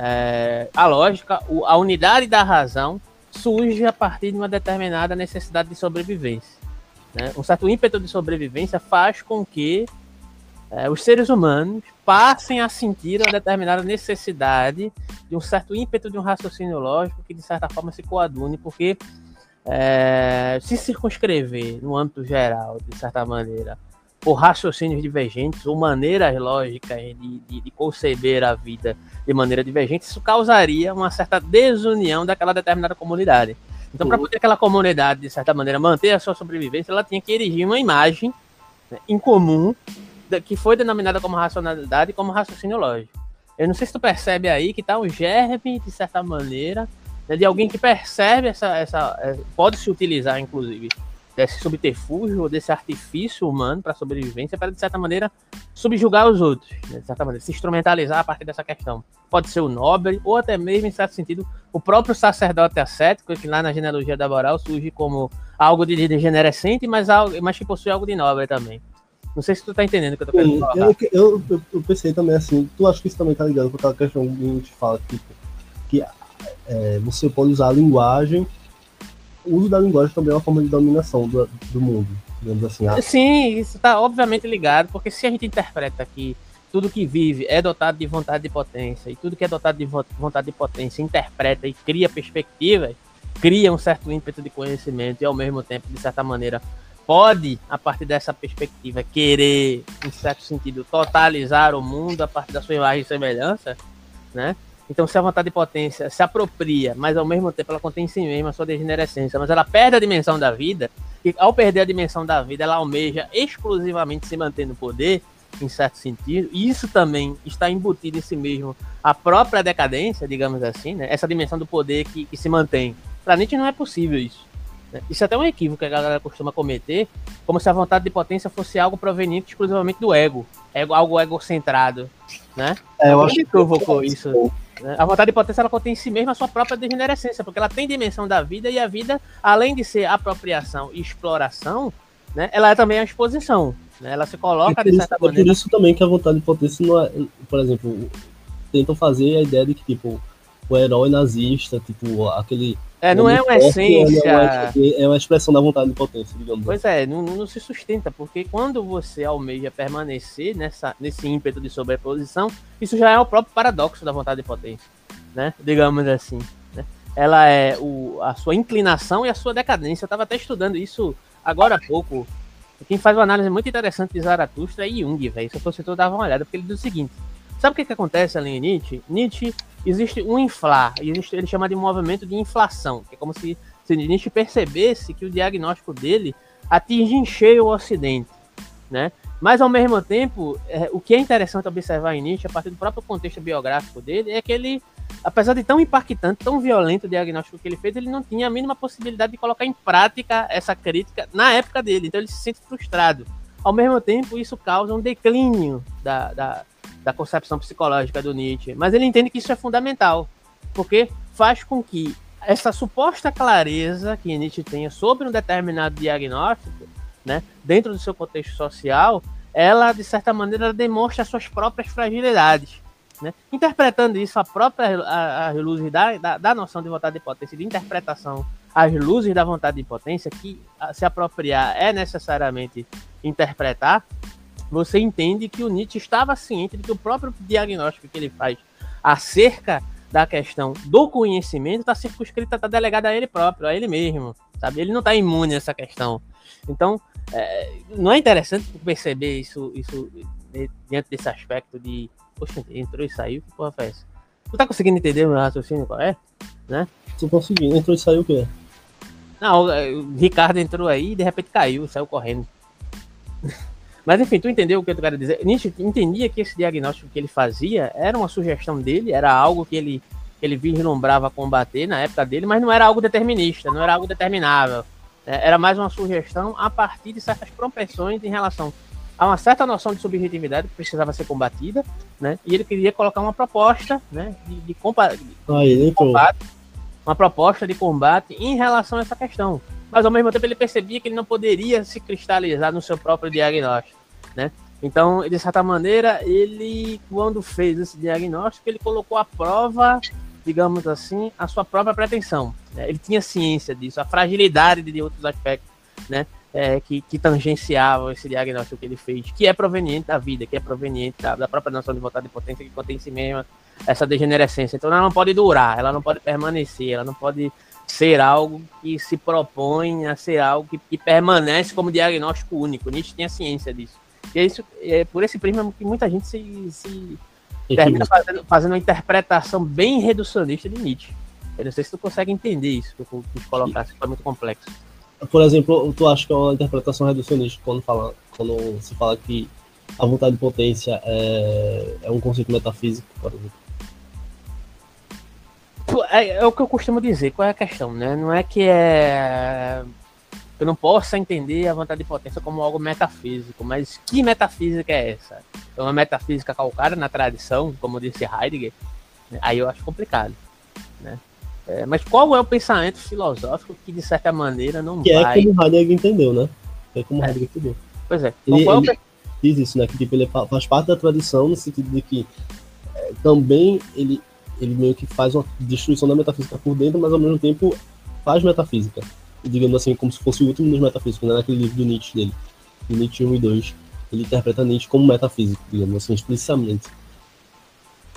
é, a lógica, a unidade da razão surge a partir de uma determinada necessidade de sobrevivência. Né? Um certo ímpeto de sobrevivência faz com que é, os seres humanos passem a sentir uma determinada necessidade de um certo ímpeto de um raciocínio lógico que, de certa forma, se coadune, porque é, se circunscrever no âmbito geral, de certa maneira, por raciocínios divergentes ou maneiras lógicas de, de, de, conceber a vida de maneira divergente, isso causaria uma certa desunião daquela determinada comunidade. Então, para poder aquela comunidade, de certa maneira, manter a sua sobrevivência, ela tinha que erigir uma imagem né, em comum que foi denominada como racionalidade e como raciocínio lógico. Eu não sei se tu percebe aí que está um germe, de certa maneira, né, de alguém que percebe essa, essa é, pode se utilizar, inclusive, desse subterfúgio, desse artifício humano para sobrevivência, para, de certa maneira, subjugar os outros, né, de certa maneira, se instrumentalizar a partir dessa questão. Pode ser o nobre, ou até mesmo, em certo sentido, o próprio sacerdote ascético, que lá na genealogia da moral surge como algo de degenerescente, mas, algo, mas que possui algo de nobre também. Não sei se tu tá entendendo o que eu tô querendo falar.
Eu, eu, eu, eu, pensei também assim, tu acha que isso também tá ligado com aquela questão que a gente fala, tipo, que é, você pode usar a linguagem o uso da linguagem também é uma forma de dominação do, do mundo, digamos assim.
Ah. Sim, isso está obviamente ligado, porque se a gente interpreta que tudo que vive é dotado de vontade de potência, e tudo que é dotado de vontade de potência interpreta e cria perspectivas, cria um certo ímpeto de conhecimento e ao mesmo tempo, de certa maneira, pode, a partir dessa perspectiva, querer, em certo sentido, totalizar o mundo a partir da sua imagem e semelhança, né? Então, se a vontade de potência se apropria, mas ao mesmo tempo ela contém em si mesma a sua degenerescência, mas ela perde a dimensão da vida, e ao perder a dimensão da vida, ela almeja exclusivamente se manter no poder, em certo sentido, e isso também está embutido em si mesmo a própria decadência, digamos assim, né? essa dimensão do poder que, que se mantém. Para Nietzsche não é possível isso. Né? Isso é até um equívoco que a galera costuma cometer, como se a vontade de potência fosse algo proveniente exclusivamente do ego, ego algo egocentrado. Né?
É, eu acho que
provocou isso. Né? A vontade de potência ela contém em si mesma a sua própria degenerescência, porque ela tem dimensão da vida e a vida, além de ser apropriação e exploração, né, ela é também a exposição. Né? Ela se coloca
é de certa isso, maneira. É por isso também que a vontade de potência não é, por exemplo, tentam fazer a ideia de que tipo o herói nazista, tipo aquele
é, não é uma essência.
É uma, expressão da vontade de potência, digamos.
Pois é, não, não, se sustenta, porque quando você almeja permanecer nessa, nesse ímpeto de sobreposição, isso já é o próprio paradoxo da vontade de potência, né? Digamos assim. Né? Ela é o, a sua inclinação e a sua decadência. Eu estava até estudando isso agora há pouco. Quem faz uma análise muito interessante de Zaratustra é Jung, velho. Se eu fosse eu dava uma olhada, porque ele diz o seguinte: sabe o que, que acontece ali em Nietzsche? Nietzsche existe um inflar, existe, ele chama de movimento de inflação, que é como se, se Nietzsche percebesse que o diagnóstico dele atinge em cheio o Ocidente, né? Mas ao mesmo tempo, é, o que é interessante observar em Nietzsche, a partir do próprio contexto biográfico dele, é que ele, apesar de tão impactante, tão violento o diagnóstico que ele fez, ele não tinha a mínima possibilidade de colocar em prática essa crítica na época dele. Então ele se sente frustrado. Ao mesmo tempo, isso causa um declínio da, da, da concepção psicológica do Nietzsche, mas ele entende que isso é fundamental, porque faz com que essa suposta clareza que Nietzsche tenha sobre um determinado diagnóstico, né, dentro do seu contexto social, ela de certa maneira demonstra as suas próprias fragilidades, né? interpretando isso a própria a, a luzes da, da, da, noção de vontade de potência, de interpretação às luzes da vontade de potência, que se apropriar é necessariamente interpretar, você entende que o Nietzsche estava ciente de que o próprio diagnóstico que ele faz acerca da questão do conhecimento está circunscrita, está delegada a ele próprio, a ele mesmo, sabe? Ele não está imune a essa questão. Então, é, não é interessante perceber isso, isso diante desse aspecto de, poxa, entrou e saiu, que porra foi essa? Tu tá conseguindo entender o meu raciocínio qual é? Né?
Tô conseguindo, entrou e saiu o quê?
Não, o Ricardo entrou aí e de repente caiu, saiu correndo. Mas enfim, tu entendeu o que eu quero dizer? Nietzsche entendia que esse diagnóstico que ele fazia era uma sugestão dele, era algo que ele, que ele vislumbrava combater na época dele, mas não era algo determinista, não era algo determinável. É, era mais uma sugestão a partir de certas propensões em relação a uma certa noção de subjetividade que precisava ser combatida, né? E ele queria colocar uma proposta, né, de, de, compa de combate, uma proposta de combate em relação a essa questão. Mas ao mesmo tempo ele percebia que ele não poderia se cristalizar no seu próprio diagnóstico né? Então, de certa maneira, ele, quando fez esse diagnóstico, ele colocou à prova, digamos assim, a sua própria pretensão. Né? Ele tinha ciência disso, a fragilidade de outros aspectos, né? É, que, que tangenciavam esse diagnóstico que ele fez, que é proveniente da vida, que é proveniente da, da própria noção de vontade de potência, que contém em si mesma essa degenerescência. Então, ela não pode durar, ela não pode permanecer, ela não pode ser algo que se propõe a ser algo que, que permanece como diagnóstico único. Nietzsche tinha ciência disso. E é, isso, é por esse prisma que muita gente se, se termina fazendo, fazendo uma interpretação bem reducionista de Nietzsche. Eu não sei se tu consegue entender isso, que eu quis colocar, isso foi muito complexo.
Por exemplo, tu acha que é uma interpretação reducionista quando, fala, quando se fala que a vontade de potência é, é um conceito metafísico, por exemplo?
é, é, o que eu costumo dizer, qual é a questão, né? Não é que é. Eu não possa entender a vontade de potência como algo metafísico, mas que metafísica é essa? É uma metafísica calcada na tradição, como disse Heidegger? Aí eu acho complicado, né? É, mas qual é o pensamento filosófico que, de certa maneira, não
que
é vai...
é como Heidegger entendeu, né? É como é. Heidegger entendeu.
Pois é.
Ele, então, ele diz isso, né? Que tipo, ele faz parte da tradição no sentido de que é, também ele, ele meio que faz uma destruição da metafísica por dentro, mas ao mesmo tempo faz metafísica. Digamos assim, como se fosse o último dos metafísicos, né? Naquele livro do Nietzsche dele, de Nietzsche 1 e 2. Ele interpreta Nietzsche como metafísico, digamos assim, explicitamente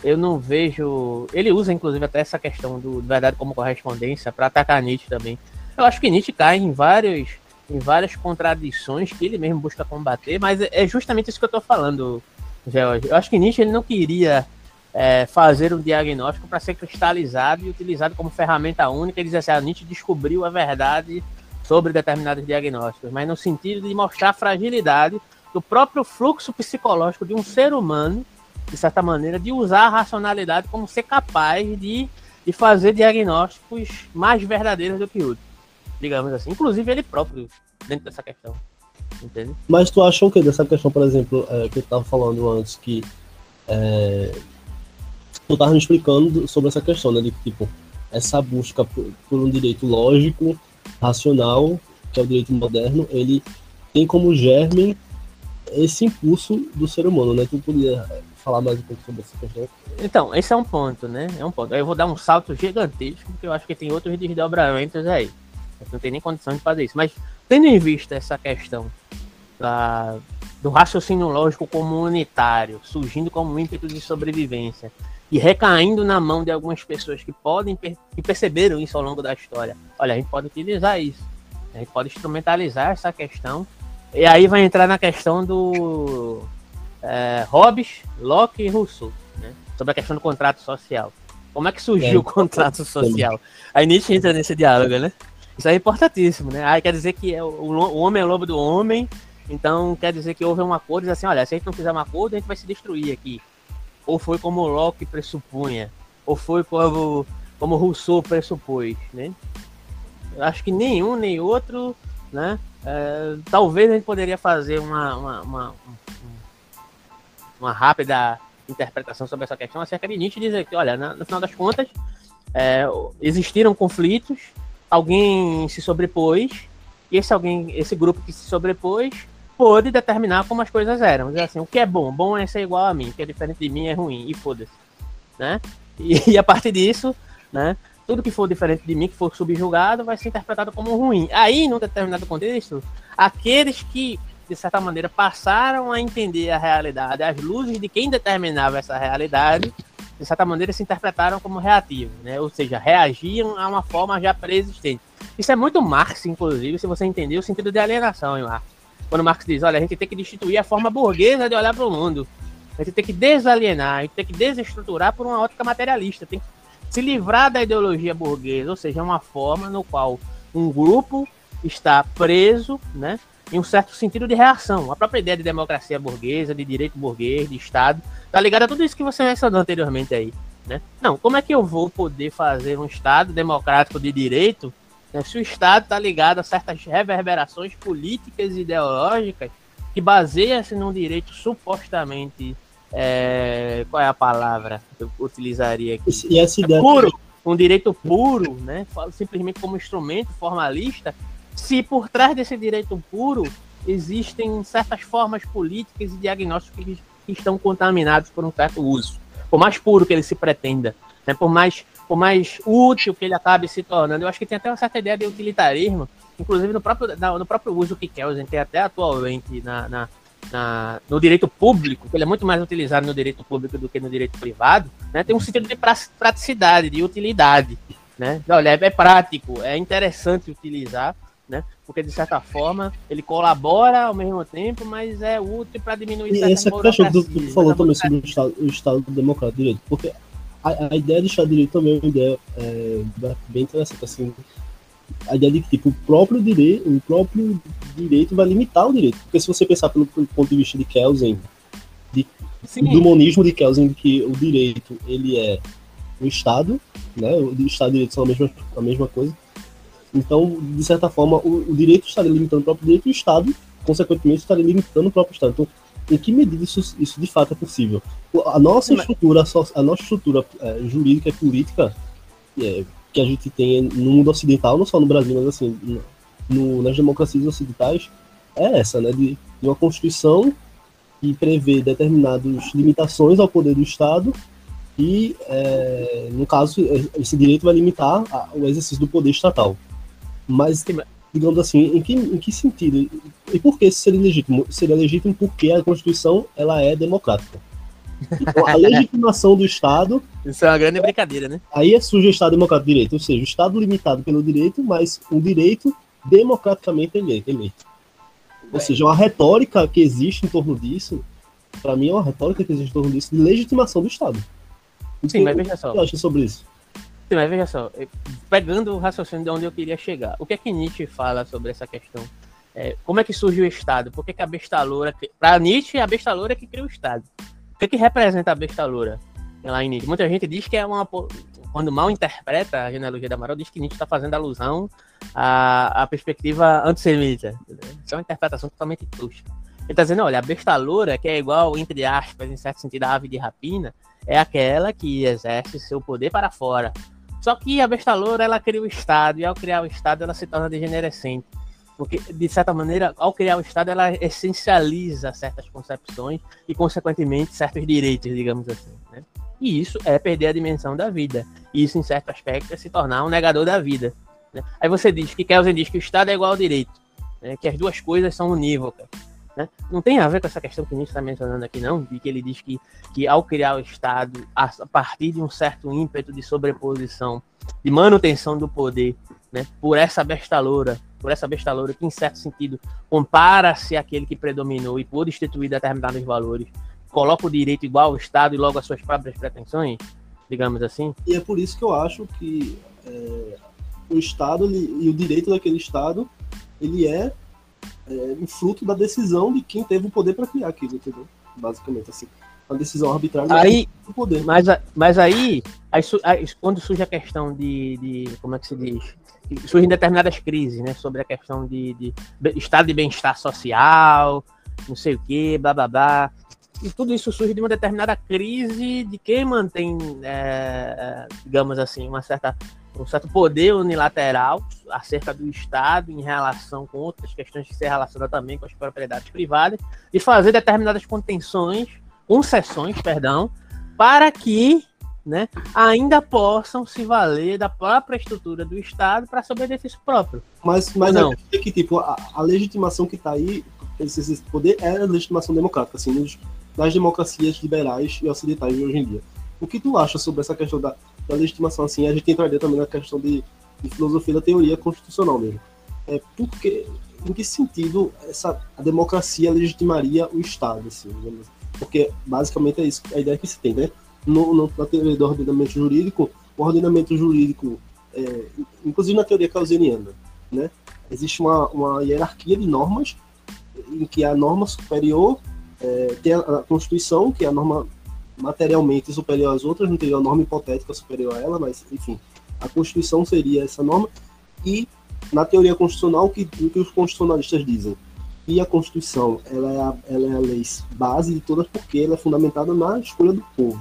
eu não vejo. Ele usa, inclusive, até essa questão do verdade como correspondência para atacar Nietzsche também. Eu acho que Nietzsche cai em vários em várias contradições que ele mesmo busca combater, mas é justamente isso que eu estou falando, George. Eu acho que Nietzsche ele não queria é, fazer um diagnóstico para ser cristalizado e utilizado como ferramenta única e dizer assim, ah, Nietzsche descobriu a verdade sobre determinados diagnósticos, mas no sentido de mostrar a fragilidade do próprio fluxo psicológico de um ser humano de certa maneira, de usar a racionalidade como ser capaz de, de fazer diagnósticos mais verdadeiros do que outros, digamos assim. Inclusive ele próprio, dentro dessa questão. Entende?
Mas tu acha o que dessa questão, por exemplo, é, que eu estava falando antes, que é, tu estava me explicando sobre essa questão, né, de tipo, essa busca por, por um direito lógico, racional, que é o direito moderno, ele tem como germe esse impulso do ser humano, né? Tu podia falar mais um pouco sobre essa questão?
Então, esse é um ponto, né? É um ponto. Eu vou dar um salto gigantesco, porque eu acho que tem outros desdobramentos aí. Não tem nem condição de fazer isso. Mas, tendo em vista essa questão da, do raciocínio lógico comunitário, surgindo como ímpeto de sobrevivência, e recaindo na mão de algumas pessoas que podem que perceberam isso ao longo da história. Olha, a gente pode utilizar isso. A gente pode instrumentalizar essa questão. E aí vai entrar na questão do é, Hobbes, Locke e Rousseau, né? sobre a questão do contrato social. Como é que surgiu é, o contrato social? Aí Nietzsche entra nesse diálogo, né? Isso é importantíssimo, né? Aí quer dizer que é o, o homem é lobo do homem, então quer dizer que houve um acordo, diz assim, olha, se a gente não fizer um acordo, a gente vai se destruir aqui. Ou foi como Locke pressupunha, ou foi como, como Rousseau pressupôs, né? Acho que nenhum nem outro, né? É, talvez a gente poderia fazer uma, uma, uma uma rápida interpretação sobre essa questão acerca de Nietzsche dizer que, olha, no final das contas, é, existiram conflitos, alguém se sobrepôs, e esse alguém, esse grupo que se sobrepôs, pôde determinar como as coisas eram. Dizer assim, o que é bom? Bom é ser igual a mim, o que é diferente de mim é ruim, e foda-se. Né? E, e, a partir disso, né, tudo que for diferente de mim, que for subjugado, vai ser interpretado como ruim. Aí, num determinado contexto, aqueles que de certa maneira, passaram a entender a realidade, as luzes de quem determinava essa realidade, de certa maneira, se interpretaram como reativos, né? ou seja, reagiam a uma forma já pré-existente. Isso é muito Marx, inclusive, se você entender o sentido de alienação em Marx. Quando Marx diz, olha, a gente tem que destituir a forma burguesa de olhar para o mundo. A gente tem que desalienar, a gente tem que desestruturar por uma ótica materialista, tem que se livrar da ideologia burguesa, ou seja, uma forma no qual um grupo está preso, né, em um certo sentido de reação. A própria ideia de democracia burguesa, de direito burguês, de Estado, tá ligada a tudo isso que você mencionou anteriormente aí. Né? Não, como é que eu vou poder fazer um Estado democrático de direito se o Estado está ligado a certas reverberações políticas e ideológicas que baseia-se num direito supostamente. É, qual é a palavra que eu utilizaria aqui?
E essa ideia
é puro, um direito puro, né? Simplesmente como instrumento formalista se por trás desse direito puro existem certas formas políticas e diagnósticos que, que estão contaminados por um certo uso. Por mais puro que ele se pretenda, né? por, mais, por mais útil que ele acabe se tornando. Eu acho que tem até uma certa ideia de utilitarismo, inclusive no próprio, no próprio uso que Kelsen tem até atualmente na, na, na, no direito público, que ele é muito mais utilizado no direito público do que no direito privado, né? tem um sentido de praticidade, de utilidade. Né? Olha, é, é prático, é interessante utilizar, né? Porque de certa forma ele colabora ao mesmo tempo, mas é útil para diminuir
e essa questão do que falou também sobre o Estado, o Estado democrático de direito, porque a, a, ideia de Estado de direito também é uma ideia é, bem interessante assim. A ideia de que tipo, o próprio direito, o próprio direito vai limitar o direito, porque se você pensar pelo, pelo ponto de vista de Kelsen, de, do monismo de Kelsen, de que o direito ele é
o Estado, né? O Estado e o direito são a mesma, a mesma coisa. Então, de certa forma, o, o direito estaria limitando o próprio direito e o Estado, consequentemente, estaria limitando o próprio Estado. Então, em que medida isso, isso de fato é possível? A nossa estrutura, a nossa estrutura é, jurídica e política é, que a gente tem no mundo ocidental, não só no Brasil, mas assim, no, nas democracias ocidentais, é essa, né? De, de uma Constituição que prevê determinadas limitações ao poder do Estado e, é, no caso, esse direito vai limitar a, o exercício do poder estatal. Mas, digamos assim, em que, em que sentido? E por que isso seria legítimo? Seria legítimo porque a Constituição ela é democrática. Então, a legitimação do Estado.
Isso é uma grande brincadeira, né?
Aí é surge o Estado democrático de direito, ou seja, o Estado limitado pelo direito, mas um direito democraticamente eleito. Ou seja, uma retórica que existe em torno disso, para mim é uma retórica que existe em torno disso de legitimação do Estado.
Sim, mas veja só.
O que você acha sobre isso?
Mas veja só, eh, pegando o raciocínio de onde eu queria chegar, o que é que Nietzsche fala sobre essa questão? É, como é que surge o Estado? Por que, que a besta loura. Para Nietzsche, a besta loura é que cria o Estado. O que, é que representa a besta loura? Lá em Nietzsche? Muita gente diz que é uma. Quando mal interpreta a genealogia da Amaral, diz que Nietzsche está fazendo alusão à, à perspectiva antissemita. Isso é uma interpretação totalmente tosca. Ele está dizendo: olha, a besta loura, que é igual, entre aspas, em certo sentido, a ave de rapina, é aquela que exerce seu poder para fora. Só que a besta loura, ela cria o Estado, e ao criar o Estado, ela se torna degenerescente. Porque, de certa maneira, ao criar o Estado, ela essencializa certas concepções e, consequentemente, certos direitos, digamos assim. Né? E isso é perder a dimensão da vida. E isso, em certo aspecto, é se tornar um negador da vida. Né? Aí você diz que Kelsen diz que o Estado é igual ao direito, né? que as duas coisas são unívocas. Né? Não tem a ver com essa questão que gente está mencionando aqui, não, de que ele diz que, que ao criar o Estado, a, partir de um certo ímpeto de sobreposição, de manutenção do poder, né, por essa besta loura, por essa besta loura que, em certo sentido, compara-se àquele que predominou e pôde instituir determinados valores, coloca o direito igual ao Estado e logo as suas próprias pretensões, digamos assim.
E é por isso que eu acho que é, o Estado ele, e o direito daquele Estado ele é é, um fruto da decisão de quem teve o poder para criar aquilo, entendeu? Basicamente, assim. Uma decisão arbitrária
aí, do poder. Mas, mas aí, aí, aí, quando surge a questão de, de. Como é que se diz? Surgem determinadas crises, né? Sobre a questão de, de estado de bem-estar social, não sei o que, blá blá blá. E tudo isso surge de uma determinada crise de quem mantém, é, digamos assim, uma certa um certo poder unilateral acerca do Estado em relação com outras questões que se relacionam também com as propriedades privadas e fazer determinadas contenções, concessões, perdão, para que né, ainda possam se valer da própria estrutura do Estado para seu benefício próprio.
Mas, mas não. é que tipo, a, a legitimação que está aí, esse poder é a legitimação democrática, assim, nos, nas democracias liberais e ocidentais de hoje em dia. O que tu acha sobre essa questão da, da legitimação? Assim, a gente entraria também na questão de, de filosofia da teoria constitucional mesmo. É, porque, em que sentido essa, a democracia legitimaria o Estado? Assim, assim? porque, basicamente, é isso a ideia que se tem, né? No, no, na teoria do ordenamento jurídico, o ordenamento jurídico, é, inclusive na teoria causeniana, né? Existe uma, uma hierarquia de normas em que a norma superior é, tem a, a Constituição, que é a norma materialmente superior às outras, não teria uma norma hipotética superior a ela, mas, enfim, a Constituição seria essa norma, e na teoria constitucional, o que, o que os constitucionalistas dizem? E a Constituição ela é a, ela é a lei base de todas, porque ela é fundamentada na escolha do povo,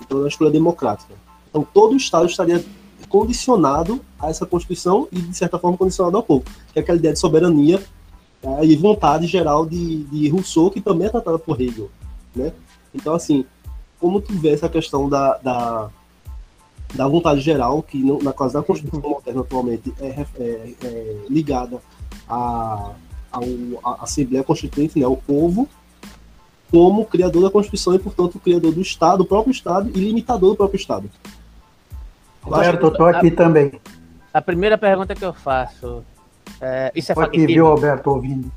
então na escolha democrática. Então todo o Estado estaria condicionado a essa Constituição e, de certa forma, condicionado ao povo, que é aquela ideia de soberania é, e vontade geral de, de Rousseau, que também é tratada por Hegel. Né? Então, assim, como tu vê essa questão da, da, da vontade geral, que no, na causa da Constituição moderna atualmente é, é, é ligada à, à, à Assembleia Constituinte, né, ao povo, como criador da Constituição e, portanto, criador do Estado, do próprio Estado e limitador do próprio Estado.
Roberto, eu estou aqui também.
A primeira pergunta que eu faço. É, isso é
factível? aqui, viu, Alberto, ouvindo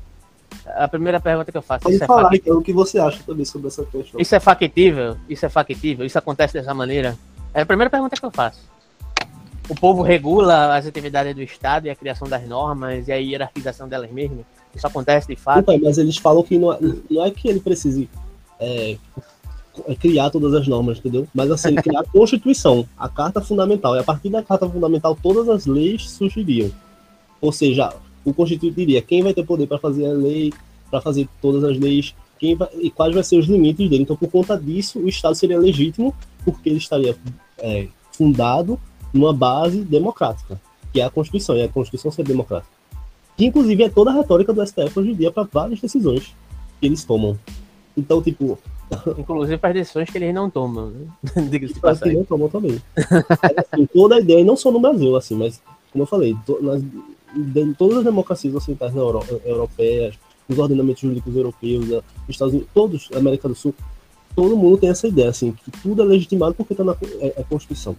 a primeira pergunta que eu faço.
Pode isso é falar, é então, o que você acha também sobre essa questão.
Isso é factível? Isso é factível? Isso acontece dessa maneira? É a primeira pergunta que eu faço. O povo regula as atividades do Estado e a criação das normas e a hierarquização delas mesmas? Isso acontece de fato?
Então, mas eles falam que não, é, não é que ele precise é,
é, criar todas as normas, entendeu? Mas assim, criar a Constituição, a Carta Fundamental. E a partir da Carta Fundamental, todas as leis surgiriam. Ou seja, o Constituinte diria quem vai ter poder para fazer a lei, para fazer todas as leis, quem vai, e quais vão ser os limites dele. Então, por conta disso, o Estado seria legítimo, porque ele estaria é, fundado numa base democrática, que é a Constituição, e a Constituição ser democrática. Que, inclusive, é toda a retórica do STF hoje em dia para várias decisões que eles tomam. Então, tipo.
Inclusive para as decisões que eles não tomam. Né?
Diga-se que não tomam também. Mas, assim, toda a ideia, e não só no Brasil, assim, mas, como eu falei, to, nas, todas as democracias ocidentais na Euro, europeias, os ordenamentos jurídicos europeus, os Estados Unidos, todos, a América do Sul, todo mundo tem essa ideia, assim, que tudo é legitimado porque está na é, é Constituição.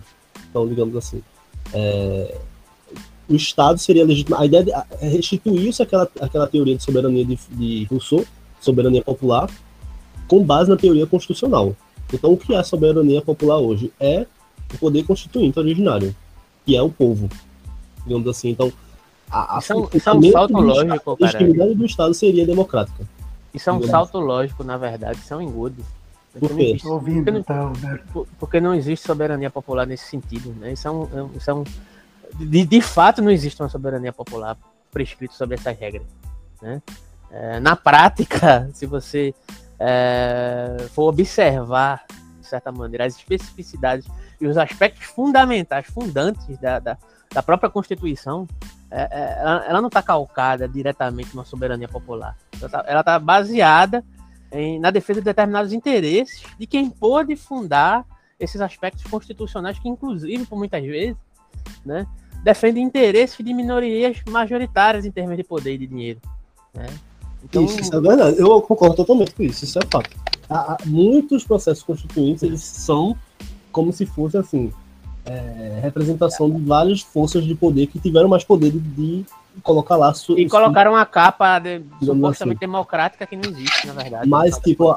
Então, digamos assim, é, o Estado seria legitimado. A ideia de restituir-se aquela, aquela teoria de soberania de, de Rousseau, soberania popular, com base na teoria constitucional. Então, o que é soberania popular hoje? É o poder constituinte originário, que é o povo, digamos assim. Então,
a, a isso, é isso é um salto lógico,
A legitimidade do Estado seria democrática.
Isso é um salto lógico, na verdade, isso é um engodo.
Por quê?
Existe, porque,
tá, porque não existe soberania popular nesse sentido, né? Isso é um, é isso é um de, de fato não existe uma soberania popular prescrita sobre essas regras, né? É, na prática, se você é, for observar, de certa maneira, as especificidades e os aspectos fundamentais, fundantes da, da, da própria Constituição, é, é, ela, ela, não está calcada diretamente numa soberania popular. Ela está tá baseada em, na defesa de determinados interesses de quem pôde fundar esses aspectos constitucionais que, inclusive, por muitas vezes, né, defendem interesses de minorias majoritárias em termos de poder e de dinheiro. Né?
Então... Isso, isso, é verdade. Eu concordo totalmente com isso. Isso é fato. Há, muitos processos constituintes eles são como se fosse assim é, representação de várias forças de poder que tiveram mais poder de, de colocar lá.
Su, e colocaram uma capa de, supostamente assim. democrática que não existe, na verdade.
Mas, tipo,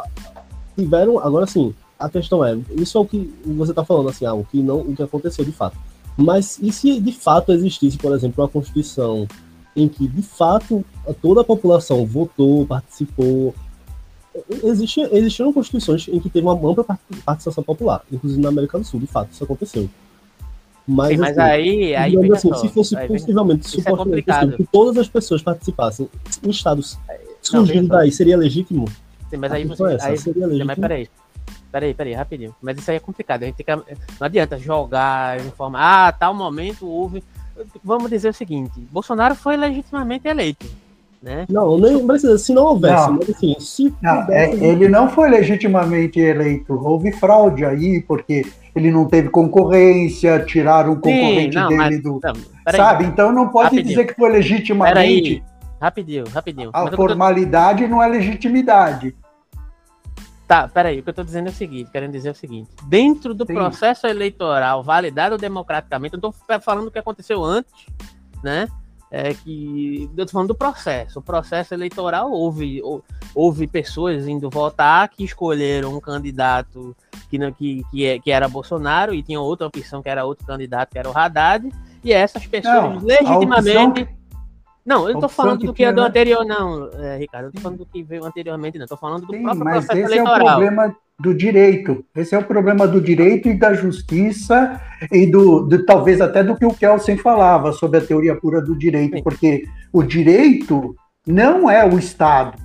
tiveram. Agora sim, a questão é: isso é o que você está falando, assim, ah, o que, não, o que aconteceu de fato. Mas e se de fato existisse, por exemplo, uma Constituição em que de fato toda a população votou, participou? Existe, existiram constituições em que teve uma ampla participação popular, inclusive na América do Sul, de fato, isso aconteceu.
Mas, Sim, mas assim, aí, aí
assim, se fosse possivelmente, é supostamente, que todas as pessoas participassem em estados surgindo daí, seria legítimo?
Sim, mas aí você. Essa, aí, seria legítimo? Mas peraí. Peraí, peraí, rapidinho. Mas isso aí é complicado. A gente tem que, não adianta jogar, informar. Ah, tal momento houve. Vamos dizer o seguinte: Bolsonaro foi legitimamente eleito. Né?
Não, nem precisa, se não houvesse, não. mas assim, se
não, é, ele não foi legitimamente eleito, houve fraude aí, porque ele não teve concorrência, tiraram o concorrente Sim, não, dele mas, do. Não, sabe? Então não pode rapidinho. dizer que foi legitimamente. Peraí,
rapidinho, rapidinho.
A formalidade não é legitimidade.
Tá, peraí, o que eu tô dizendo é o seguinte, querendo dizer é o seguinte, dentro do Sim. processo eleitoral validado democraticamente, eu tô falando do que aconteceu antes, né, é que eu tô falando do processo. O processo eleitoral houve, houve pessoas indo votar que escolheram um candidato que, que, que, é, que era Bolsonaro e tinha outra opção que era outro candidato que era o Haddad, e essas pessoas não, legitimamente. Opção... Não, eu não tô falando do que é do anterior, não, é, Ricardo. Eu tô falando do que veio anteriormente, não. Eu tô falando do Sim, próprio
mas
processo
esse
eleitoral.
É o problema do direito. Esse é o problema do direito e da justiça e do, do talvez até do que o Kelsen falava sobre a teoria pura do direito, Sim. porque o direito não é o Estado,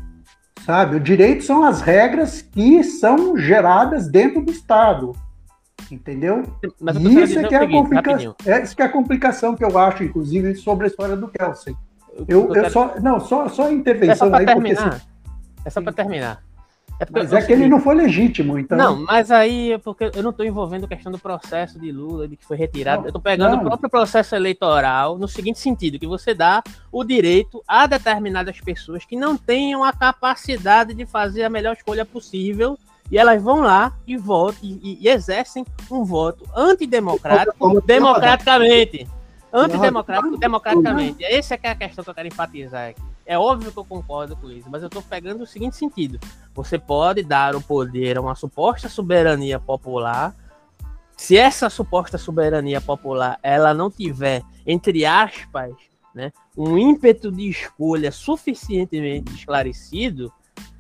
sabe? O direito são as regras que são geradas dentro do Estado. Entendeu? isso é que é, a complicação, é, isso que é a complicação que eu acho, inclusive, sobre a história do Kelsen. Eu, eu, eu só. Não, só, só intervenção é só
aí, terminar. porque. É só para terminar.
É mas é que ele não foi legítimo, então.
Não, mas aí é porque eu não estou envolvendo a questão do processo de Lula, de que foi retirado. Não, eu estou pegando não. o próprio processo eleitoral no seguinte sentido: que você dá o direito a determinadas pessoas que não tenham a capacidade de fazer a melhor escolha possível. E elas vão lá e votam e, e exercem um voto antidemocrático democraticamente. Antidemocrático democraticamente. Essa é, é a questão que eu quero enfatizar aqui. É óbvio que eu concordo com isso, mas eu estou pegando o seguinte sentido: você pode dar o poder a uma suposta soberania popular. Se essa suposta soberania popular ela não tiver, entre aspas, né, um ímpeto de escolha suficientemente esclarecido,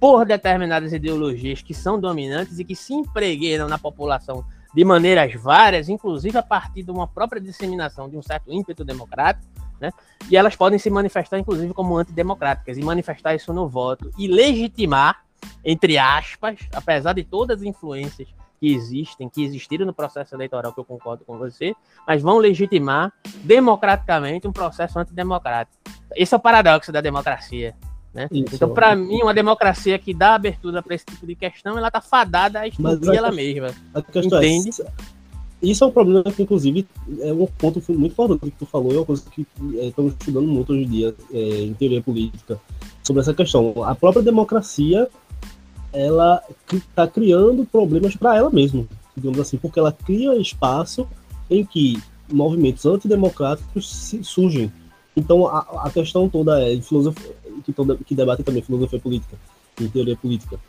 por determinadas ideologias que são dominantes e que se empregueiram na população de maneiras várias, inclusive a partir de uma própria disseminação de um certo ímpeto democrático, né? E elas podem se manifestar, inclusive, como antidemocráticas, e manifestar isso no voto, e legitimar, entre aspas, apesar de todas as influências que existem, que existiram no processo eleitoral, que eu concordo com você, mas vão legitimar democraticamente um processo antidemocrático. Esse é o paradoxo da democracia. Né? Então, para mim, uma democracia que dá abertura para esse tipo de questão, ela está fadada a explodir ela mesma. A questão é Entende? É,
isso é um problema que, inclusive, é um ponto muito importante que tu falou, é uma coisa que é, estamos estudando muito hoje em dia é, em teoria política sobre essa questão. A própria democracia, ela está criando problemas para ela mesma, digamos assim, porque ela cria espaço em que movimentos antidemocráticos surgem. Então, a, a questão toda é filosofia, que, toda, que debate também filosofia política, em teoria política.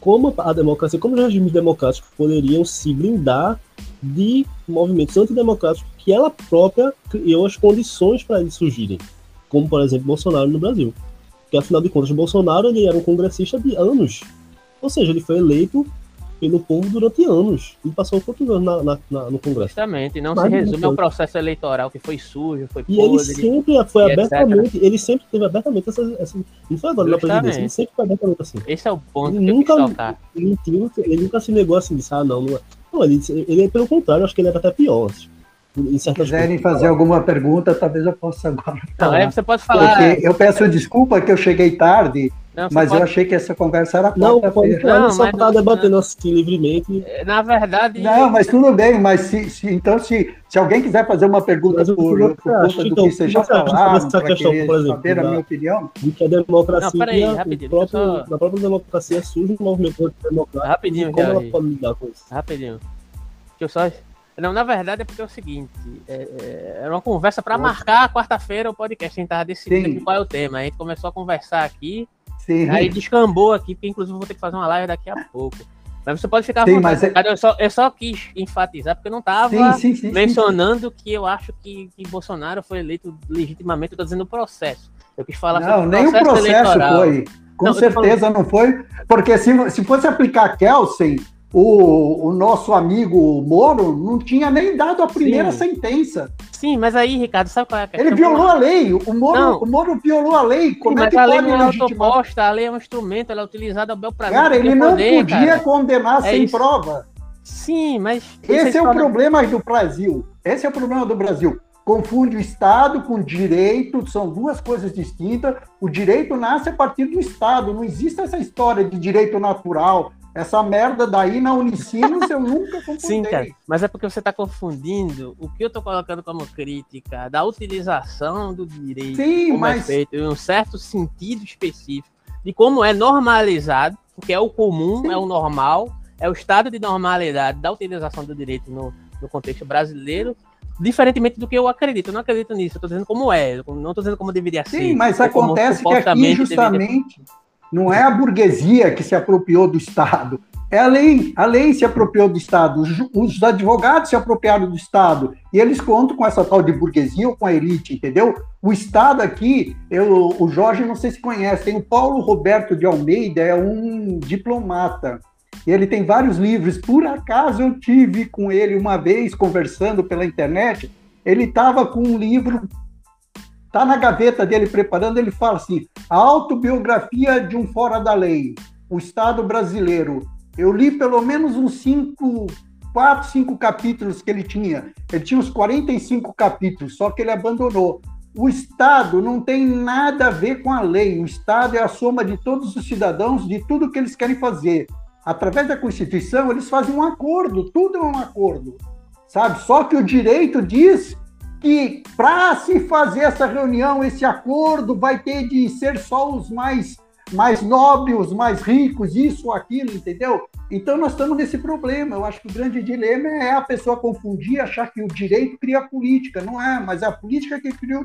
Como a democracia, como os regimes democráticos poderiam se blindar de movimentos antidemocráticos que ela própria criou as condições para eles surgirem, como por exemplo Bolsonaro no Brasil. Porque afinal de contas, Bolsonaro ele era um congressista de anos, ou seja, ele foi eleito pelo povo durante anos e passou quantos anos na, na, na, no Congresso.
Justamente, não Mas se resume ao processo eleitoral que foi sujo, foi
E podre, ele sempre foi abertamente, etc. ele sempre teve abertamente essa, essa não foi agora Justamente. na presidência, ele sempre foi abertamente assim.
Esse é o ponto
ele que nunca, eu ele, ele, nunca se negou assim, disse, ah, não, não, é. não ele, ele, pelo contrário, acho que ele era até pior. Assim.
Se quiserem fazer alguma pergunta, talvez eu possa agora.
Não, é, você pode falar.
Porque eu peço desculpa que eu cheguei tarde, não, mas pode... eu achei que essa conversa era
Não, pode não, só tá debatendo assim livremente.
É, na verdade.
Não, mas tudo bem, mas se, se então se, se alguém quiser fazer uma pergunta por, por conta do então, que você já falaram, essa questão, por exemplo, saber a minha opinião.
De que a democracia, não, peraí, rapidinho, próprio, só... na própria democracia surge um movimento democrático.
Rapidinho,
como ela pode lidar com isso?
Rapidinho. Deixa eu só não, na verdade é porque é o seguinte: é, é, era uma conversa para marcar quarta-feira o podcast. A gente tava decidindo qual é o tema. A gente começou a conversar aqui, Sim. aí descambou aqui, porque inclusive vou ter que fazer uma live daqui a pouco. Mas você pode ficar
sim, mas é...
eu, só, eu só quis enfatizar, porque eu não estava mencionando que eu acho que, que Bolsonaro foi eleito legitimamente, eu estou dizendo o processo. Eu quis falar
não, sobre o processo nem o processo eleitoral. foi. Com não, certeza falando... não foi, porque se, se fosse aplicar Kelsen, o, o, nosso amigo Moro não tinha nem dado a primeira Sim. sentença.
Sim, mas aí, Ricardo, sabe qual é a
questão? Ele violou a lei. O Moro, o Moro violou a lei. Como Sim, é que
a lei não é autoposta, a lei é um instrumento, ela é utilizada ao bel prazer.
Cara, ele não poder, podia cara. condenar é sem isso. prova.
Sim, mas.
Esse é o problema do Brasil. Esse é o problema do Brasil. Confunde o Estado com direito, são duas coisas distintas. O direito nasce a partir do Estado, não existe essa história de direito natural, essa merda daí na Unicinos eu nunca confundei.
Sim, cara, mas é porque você está confundindo o que eu estou colocando como crítica da utilização do direito
Sim, como é
mas... é feito em um certo sentido específico, de como é normalizado, porque é o comum, Sim. é o normal, é o estado de normalidade da utilização do direito no, no contexto brasileiro, diferentemente do que eu acredito. Eu não acredito nisso, eu estou dizendo como é, não estou dizendo como deveria
ser. Sim, mas acontece que aqui justamente... Deveria não é a burguesia que se apropriou do Estado, é a lei. A lei se apropriou do Estado, os advogados se apropriaram do Estado, e eles contam com essa tal de burguesia ou com a elite, entendeu? O Estado aqui, eu, o Jorge não sei se conhece, tem o Paulo Roberto de Almeida, é um diplomata. E ele tem vários livros. Por acaso eu tive com ele uma vez conversando pela internet. Ele estava com um livro Está na gaveta dele preparando, ele fala assim: a autobiografia de um fora da lei, o Estado brasileiro. Eu li pelo menos uns cinco, quatro, cinco capítulos que ele tinha. Ele tinha uns 45 capítulos, só que ele abandonou. O Estado não tem nada a ver com a lei. O Estado é a soma de todos os cidadãos, de tudo que eles querem fazer. Através da Constituição, eles fazem um acordo, tudo é um acordo, sabe? Só que o direito diz que para se fazer essa reunião, esse acordo, vai ter de ser só os mais mais nobres, os mais ricos, isso aquilo, entendeu? Então nós estamos nesse problema. Eu acho que o grande dilema é a pessoa confundir, achar que o direito cria a política. Não é, mas é a política que cria,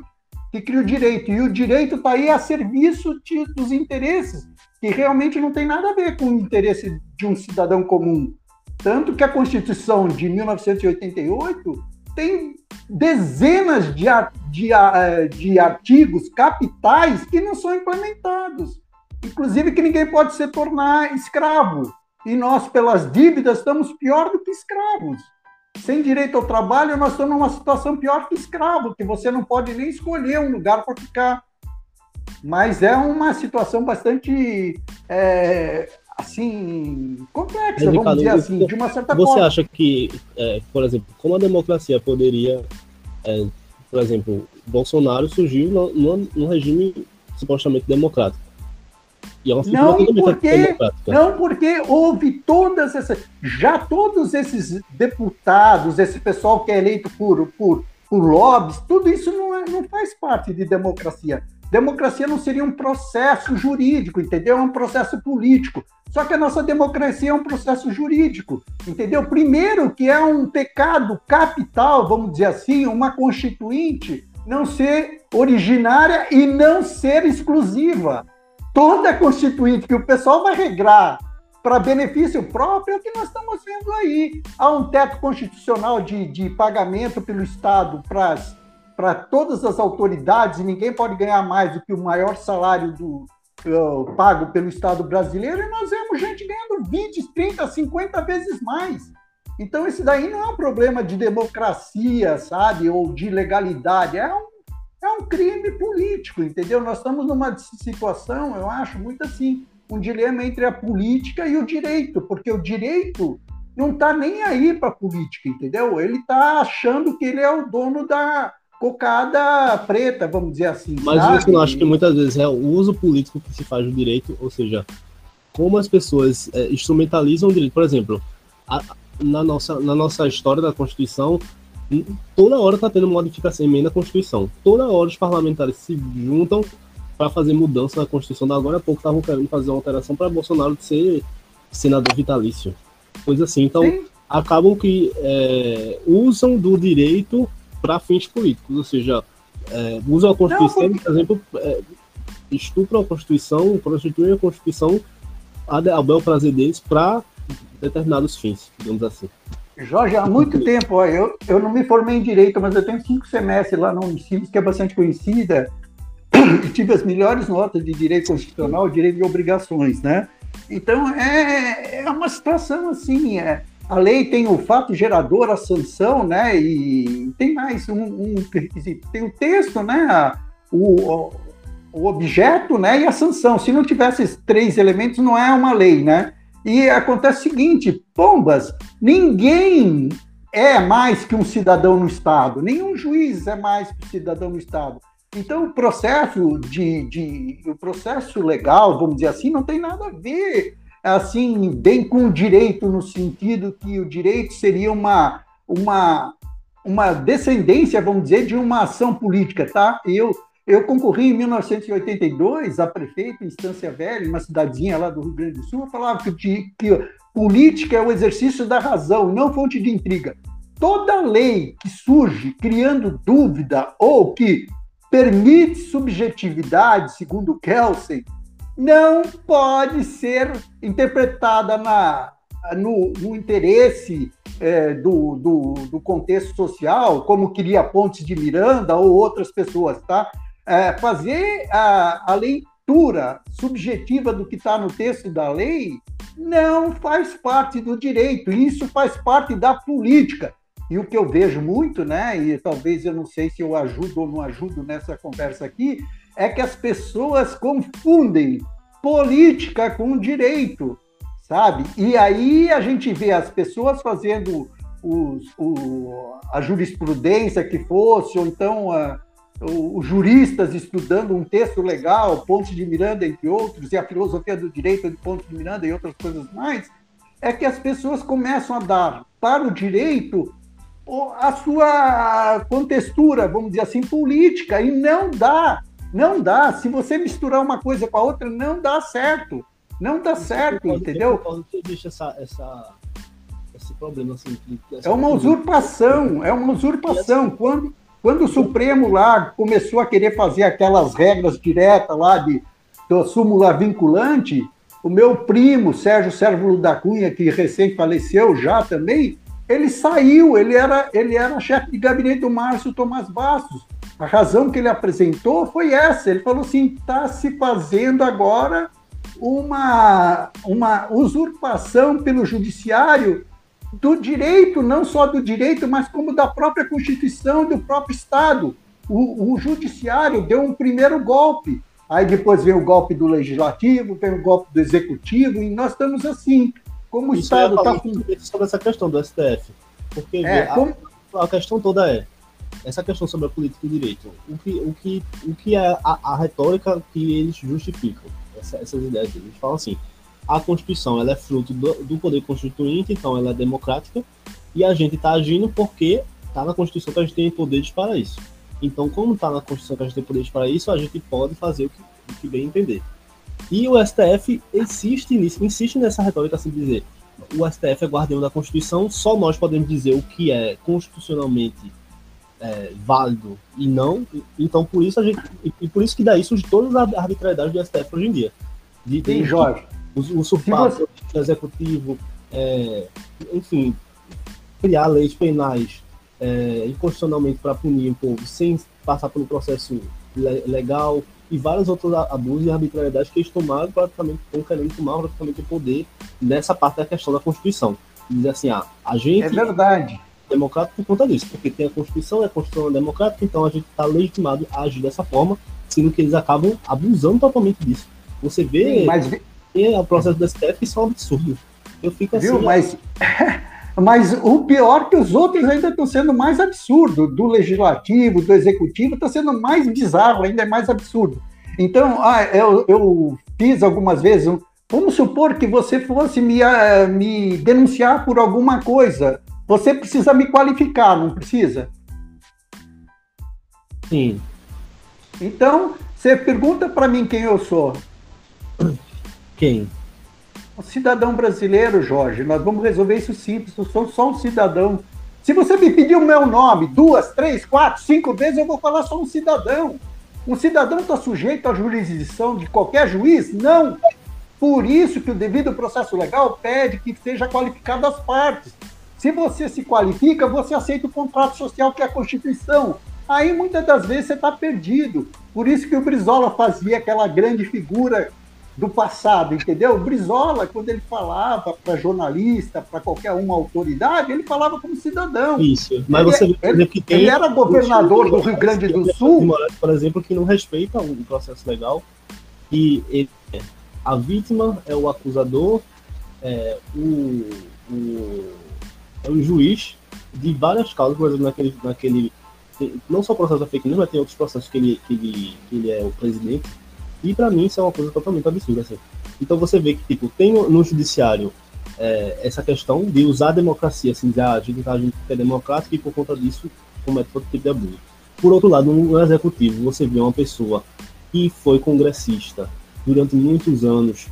que cria o direito. E o direito está aí a serviço de, dos interesses, que realmente não tem nada a ver com o interesse de um cidadão comum. Tanto que a Constituição de 1988 tem dezenas de, de, eh, de artigos capitais que não são implementados. inclusive que ninguém pode se tornar escravo. E nós, pelas dívidas, estamos pior do que escravos. Sem direito ao trabalho, nós estamos numa situação pior que escravo, que você não pode nem escolher um lugar para ficar. Mas é uma situação bastante, é, assim, complexa, vamos dizer assim, de uma certa
você
forma.
Você acha que, é, por exemplo, como a democracia poderia, é, por exemplo, Bolsonaro surgiu no, no, no regime supostamente democrático?
E é uma não porque, não porque houve todas essas, já todos esses deputados, esse pessoal que é eleito por, por, por lobbies, tudo isso não, é, não faz parte de democracia. Democracia não seria um processo jurídico, entendeu? É um processo político. Só que a nossa democracia é um processo jurídico, entendeu? Primeiro, que é um pecado capital, vamos dizer assim, uma constituinte não ser originária e não ser exclusiva toda constituinte que o pessoal vai regrar para benefício próprio é o que nós estamos vendo aí. Há um teto constitucional de, de pagamento pelo Estado para todas as autoridades, ninguém pode ganhar mais do que o maior salário do, uh, pago pelo Estado brasileiro, e nós vemos gente ganhando 20, 30, 50 vezes mais. Então, isso daí não é um problema de democracia, sabe, ou de legalidade, é um é um crime político, entendeu? Nós estamos numa situação, eu acho, muito assim, um dilema entre a política e o direito, porque o direito não está nem aí para a política, entendeu? Ele está achando que ele é o dono da cocada preta, vamos dizer assim.
Mas sabe? você não acha que muitas vezes é o uso político que se faz do direito, ou seja, como as pessoas é, instrumentalizam o direito? Por exemplo, a, na, nossa, na nossa história da Constituição, toda hora está tendo modificação, emenda à Constituição. Toda hora os parlamentares se juntam para fazer mudança na Constituição. Agora há pouco estavam querendo fazer uma alteração para Bolsonaro de ser senador vitalício. Coisa assim. Então, Sim. acabam que é, usam do direito para fins políticos. Ou seja, é, usam a Constituição, Não, porque... por exemplo, é, estupram a Constituição, prostituem a Constituição a bel prazer deles para determinados fins, digamos assim.
Jorge, há muito tempo, ó, eu, eu não me formei em Direito, mas eu tenho cinco semestres lá na Unicinos, que é bastante conhecida, e tive as melhores notas de Direito Constitucional, Direito de Obrigações, né? Então, é, é uma situação assim, é, a lei tem o fato gerador, a sanção, né? E tem mais um, um requisito. Tem o texto, né? O, o objeto, né? E a sanção. Se não tivesse esses três elementos, não é uma lei, né? E acontece o seguinte: pombas, ninguém é mais que um cidadão no Estado, nenhum juiz é mais que um cidadão no Estado. Então, o processo de, de, o processo legal, vamos dizer assim, não tem nada a ver assim bem com o direito no sentido que o direito seria uma uma uma descendência, vamos dizer, de uma ação política, tá? Eu eu concorri em 1982 a prefeito em Estância Velha, uma cidadezinha lá do Rio Grande do Sul. Eu falava que, que política é o exercício da razão, não fonte de intriga. Toda lei que surge criando dúvida ou que permite subjetividade, segundo Kelsen, não pode ser interpretada na, no, no interesse é, do, do, do, contexto social, como queria Pontes de Miranda ou outras pessoas, tá? é, fazer a, a leitura subjetiva do que está no texto da lei não faz parte do direito, isso faz parte da política. E o que eu vejo muito, né, e talvez eu não sei se eu ajudo ou não ajudo nessa conversa aqui, é que as pessoas confundem política com direito, sabe? E aí a gente vê as pessoas fazendo os, o, a jurisprudência que fosse, ou então a, os juristas estudando um texto legal, Pontes de Miranda, entre outros, e a filosofia do direito de Pontes de Miranda e outras coisas mais, é que as pessoas começam a dar para o direito a sua contextura, vamos dizer assim, política, e não dá, não dá. Se você misturar uma coisa com a outra, não dá certo. Não dá certo, entendeu?
Deixa essa, essa, esse problema assim.
É uma usurpação, é uma usurpação. Quando, quando o Supremo lá começou a querer fazer aquelas regras diretas lá de, da súmula vinculante, o meu primo, Sérgio Sérvulo da Cunha, que recém faleceu já também, ele saiu, ele era, ele era chefe de gabinete do Márcio Tomás Bastos. A razão que ele apresentou foi essa. Ele falou assim: está se fazendo agora uma, uma usurpação pelo judiciário do direito, não só do direito, mas como da própria Constituição e do próprio Estado. O, o judiciário deu um primeiro golpe, aí depois vem o golpe do legislativo, vem o golpe do executivo, e nós estamos assim. Como o
Isso
Estado está
sobre essa questão do STF. Porque
É, como-
a questão toda é essa questão sobre a política e direito. O que, o que, o que é a, a retórica que eles justificam? Essa- essas ideias deles. Eles falam assim: a Constituição ela é fruto do, do poder constituinte, então ela é democrática, e a gente está agindo porque está na Constituição que a gente tem poderes para isso. Então, como está na Constituição que a gente tem poderes para isso, a gente pode fazer o que, o que bem entender. E o STF insiste nisso, insiste nessa retórica assim dizer: o STF é guardião da Constituição, só nós podemos dizer o que é constitucionalmente é, válido e não. Então, por isso a gente e, por isso que daí surge todas as arbitrariedades do STF hoje em dia. De, de
Sim, Jorge.
us- usurpar
Se
o executivo, é, enfim, criar leis penais é, inconstitucionalmente para punir o povo sem passar pelo processo le- legal e vários outros abusos e arbitrariedades que eles tomaram praticamente estão querendo tomar praticamente o poder nessa parte da questão da Constituição. Dizer assim, ah, a gente
É verdade.
É democrático por conta disso, porque tem a Constituição, e a Constituição é democrática, então a gente está legitimado a agir dessa forma, sendo que eles acabam abusando totalmente disso. Você vê
Sim, mas
que o processo do STF isso é um absurdo. Eu fico assim,
Viu? Mas, mas o pior é que os outros ainda estão sendo mais absurdo. Do legislativo, do executivo, está sendo mais bizarro, ainda é mais absurdo. Então, ah, eu, eu fiz algumas vezes. Vamos supor que você fosse me, ah, me denunciar por alguma coisa. Você precisa me qualificar, não precisa?
sim,
Então, você pergunta para mim quem eu sou.
quem?
Um cidadão brasileiro, Jorge. Nós vamos resolver isso simples. Eu sou só um cidadão. Se você me pedir o meu nome duas, três, quatro, cinco vezes, eu vou falar só um cidadão. Um cidadão está sujeito à jurisdição de qualquer juiz? Não. Por isso que o devido processo legal pede que seja qualificado as partes. Se você se qualifica, você aceita o contrato social que é a Constituição. Aí muitas das vezes você está perdido. Por isso que o Brizola fazia aquela grande figura do passado, entendeu? O Brizola, quando ele falava para jornalista, para qualquer uma autoridade, ele falava como cidadão.
Isso. Mas
Ele-
você por
ele-
que tem.
Ele era governador do Rio Grande do Sul.
Por exemplo, que não respeita o processo legal. E ele, a vítima é o acusador, é o, o, é o juiz de várias causas, por exemplo, naquele. naquele não só o processo da fake news, mas tem outros processos que ele, que ele, que ele é o presidente. E pra mim isso é uma coisa totalmente absurda. Assim. Então você vê que tipo, tem no, judiciário é, essa questão de usar a democracia, assim, dizer, ah, a gente, a gente é democrático e por conta disso comete todo tipo de abuso. Por outro lado, no executivo, você vê uma pessoa que foi congressista durante muitos anos,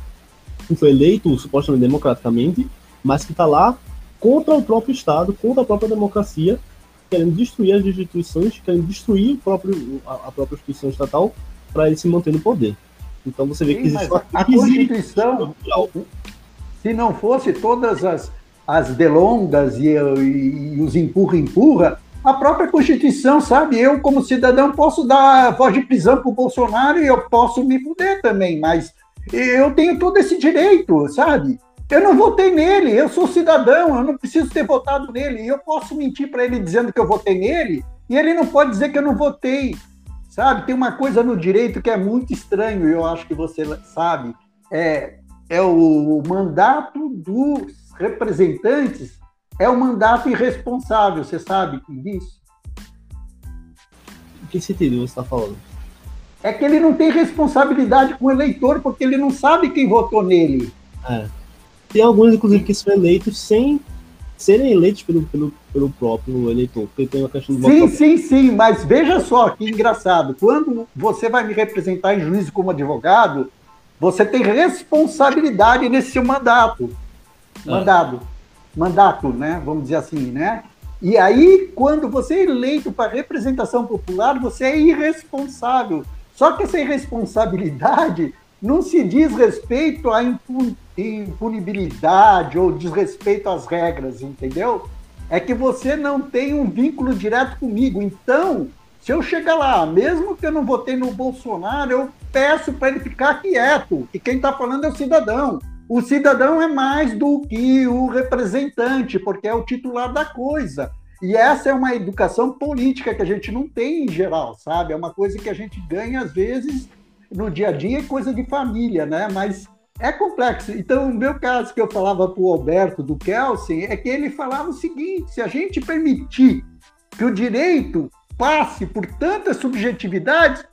que foi eleito supostamente democraticamente, mas que está lá contra o próprio Estado, contra a própria democracia, querendo destruir as instituições, querendo destruir o próprio, a, a própria instituição estatal para ele se manter no poder. Então você vê que
Sim,
existe
mas
uma
a Constituição, se não fosse todas as, as delongas e, e- e os empurra-empurra, a própria Constituição, sabe? Eu, como cidadão, posso dar voz de prisão para o Bolsonaro e eu posso me fuder também, mas eu tenho todo esse direito, sabe? Eu não votei nele, eu sou cidadão, eu não preciso ter votado nele. E eu posso mentir para ele dizendo que eu votei nele, e ele não pode dizer que eu não votei. Sabe? Tem uma coisa no direito que é muito estranho, eu acho que você sabe. É, é o mandato dos representantes é o mandato irresponsável, você sabe disso?
Em que sentido você está falando?
É que ele não tem responsabilidade com o eleitor, porque ele não sabe quem votou nele.
É. Tem alguns, inclusive, que são eleitos sem serem eleitos pelo, pelo, pelo próprio eleitor, porque tem uma questão de
Sim, sim, sim, mas veja só que engraçado. Quando você vai me representar em juízo como advogado, você tem responsabilidade nesse seu mandato. Mandado. Mandato, né? Vamos dizer assim, né? E aí, quando você é eleito para representação popular, você é irresponsável. Só que essa irresponsabilidade não se diz respeito à impu- impunibilidade ou desrespeito às regras, entendeu? É que você não tem um vínculo direto comigo. Então, Se eu chegar lá, mesmo que eu não votei no Bolsonaro, eu peço para ele ficar quieto, que quem está falando é o cidadão. O cidadão é mais do que o representante, porque é o titular da coisa. E essa é uma educação política que a gente não tem em geral, sabe? É uma coisa que a gente ganha, às vezes, no dia a dia, é coisa de família, né? Mas é complexo. Então, o meu caso que eu falava para o Alberto do Kelsen é que ele falava o seguinte: se a gente permitir que o direito passe por tantas subjetividades,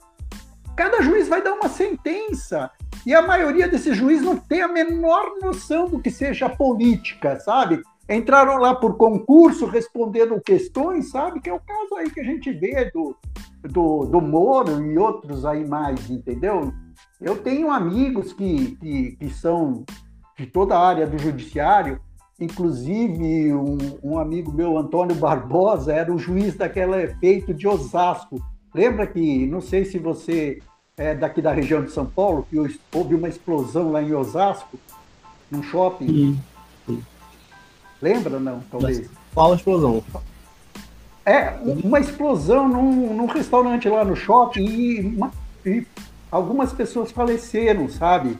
cada juiz vai dar uma sentença. E a maioria desses juízes não tem a menor noção do que seja política, sabe? Entraram lá por concurso, respondendo questões, sabe? Que é o caso aí que a gente vê do, do, do Moro e outros aí mais, entendeu? Eu tenho amigos que, que, que são de toda a área do judiciário, inclusive um, um, amigo meu, Antônio Barbosa, era o juiz daquele efeito de Osasco. Lembra que, não sei se você é daqui da região de São Paulo, que houve uma explosão lá em Osasco, num shopping? Sim. Lembra não, talvez?
Qual a explosão?
É, uma explosão num, num restaurante lá no shopping e, e algumas pessoas faleceram, sabe?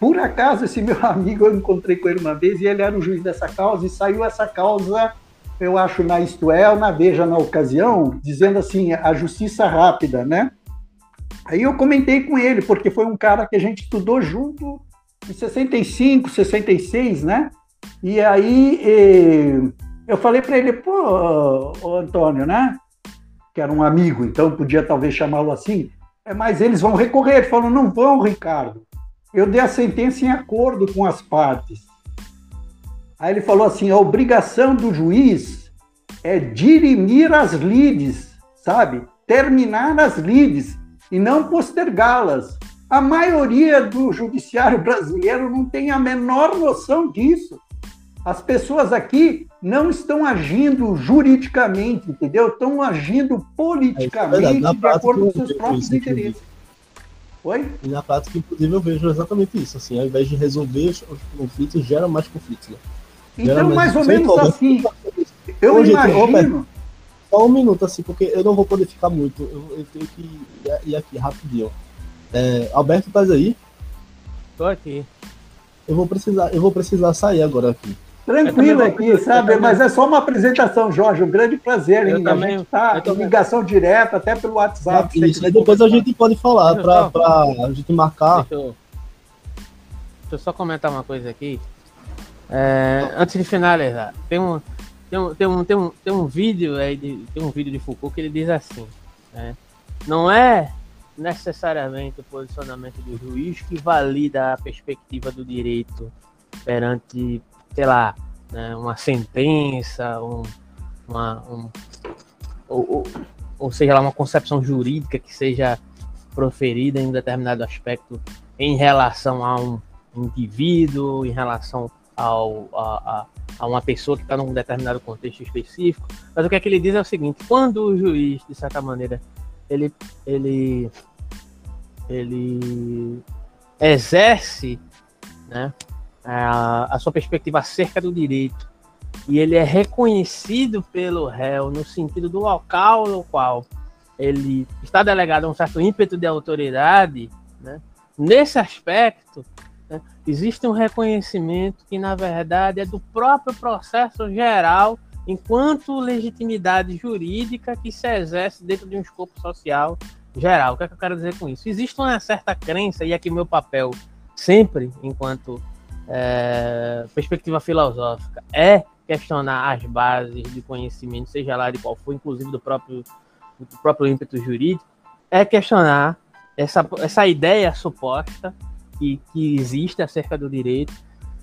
Por acaso, esse meu amigo, eu encontrei com ele uma vez e ele era o juiz dessa causa e saiu essa causa, eu acho, na Isto É, na Veja na ocasião, dizendo assim, a justiça rápida, né? Aí eu comentei com ele, porque foi um cara que a gente estudou junto em 65, 66, né? E aí eh, eu falei para ele, pô, ô, Antônio, né? Que era um amigo, então podia talvez chamá-lo assim. É, mas eles vão recorrer. Ele falou: não vão, Ricardo. Eu dei a sentença em acordo com as partes. Aí ele falou assim: a obrigação do juiz é dirimir as lides, sabe? Terminar as lides e não postergá-las. A maioria do judiciário brasileiro não tem a menor noção disso. As pessoas aqui não estão agindo juridicamente, entendeu? Estão agindo politicamente é de acordo com seus próprios interesses.
Oi? E na prática, inclusive, eu vejo exatamente isso. Assim, ao invés de resolver os conflitos, gera mais conflitos. Né?
Então, mais ou menos assim. Eu imagino.
só um minuto, assim, porque eu não vou poder ficar muito. Eu, eu tenho que ir, ir aqui rapidinho. É, Alberto, tá aí?
Tô aqui.
Eu vou precisar, eu vou precisar sair agora aqui.
Tranquilo aqui, sabe? Mas é só uma apresentação, Jorge. Um grande prazer em a gente tá em ligação direta, até pelo WhatsApp.
É, isso, aí depois a gente pode falar para a gente marcar.
Deixa eu, deixa eu, só comentar uma coisa aqui. É, antes de finalizar, tem um, tem um, tem um, tem um, tem um vídeo aí de, tem um vídeo de Foucault que ele diz assim, né? Não é necessariamente o posicionamento do juiz que valida a perspectiva do direito perante sei lá, né, uma sentença, um, uma, um, ou, ou, seja lá, uma concepção jurídica que seja proferida em um determinado aspecto em relação a um indivíduo, em relação ao, a, a, a uma pessoa que está num determinado contexto específico. Mas o que é que ele diz é o seguinte: quando o juiz, de certa maneira, ele, ele, ele exerce né, a, a sua perspectiva acerca do direito e ele é reconhecido pelo réu no sentido do local no qual ele está delegado a um certo ímpeto de autoridade, né? nesse aspecto, né, existe um reconhecimento que, na verdade, é do próprio processo geral, enquanto legitimidade jurídica que se exerce dentro de um escopo social geral. O que, é que eu quero dizer com isso? Existe uma certa crença, e aqui meu papel sempre, enquanto é, perspectiva filosófica é questionar as bases de conhecimento, seja lá de qual for, inclusive do próprio, do próprio ímpeto jurídico, é questionar essa, essa ideia suposta que, que existe acerca do direito,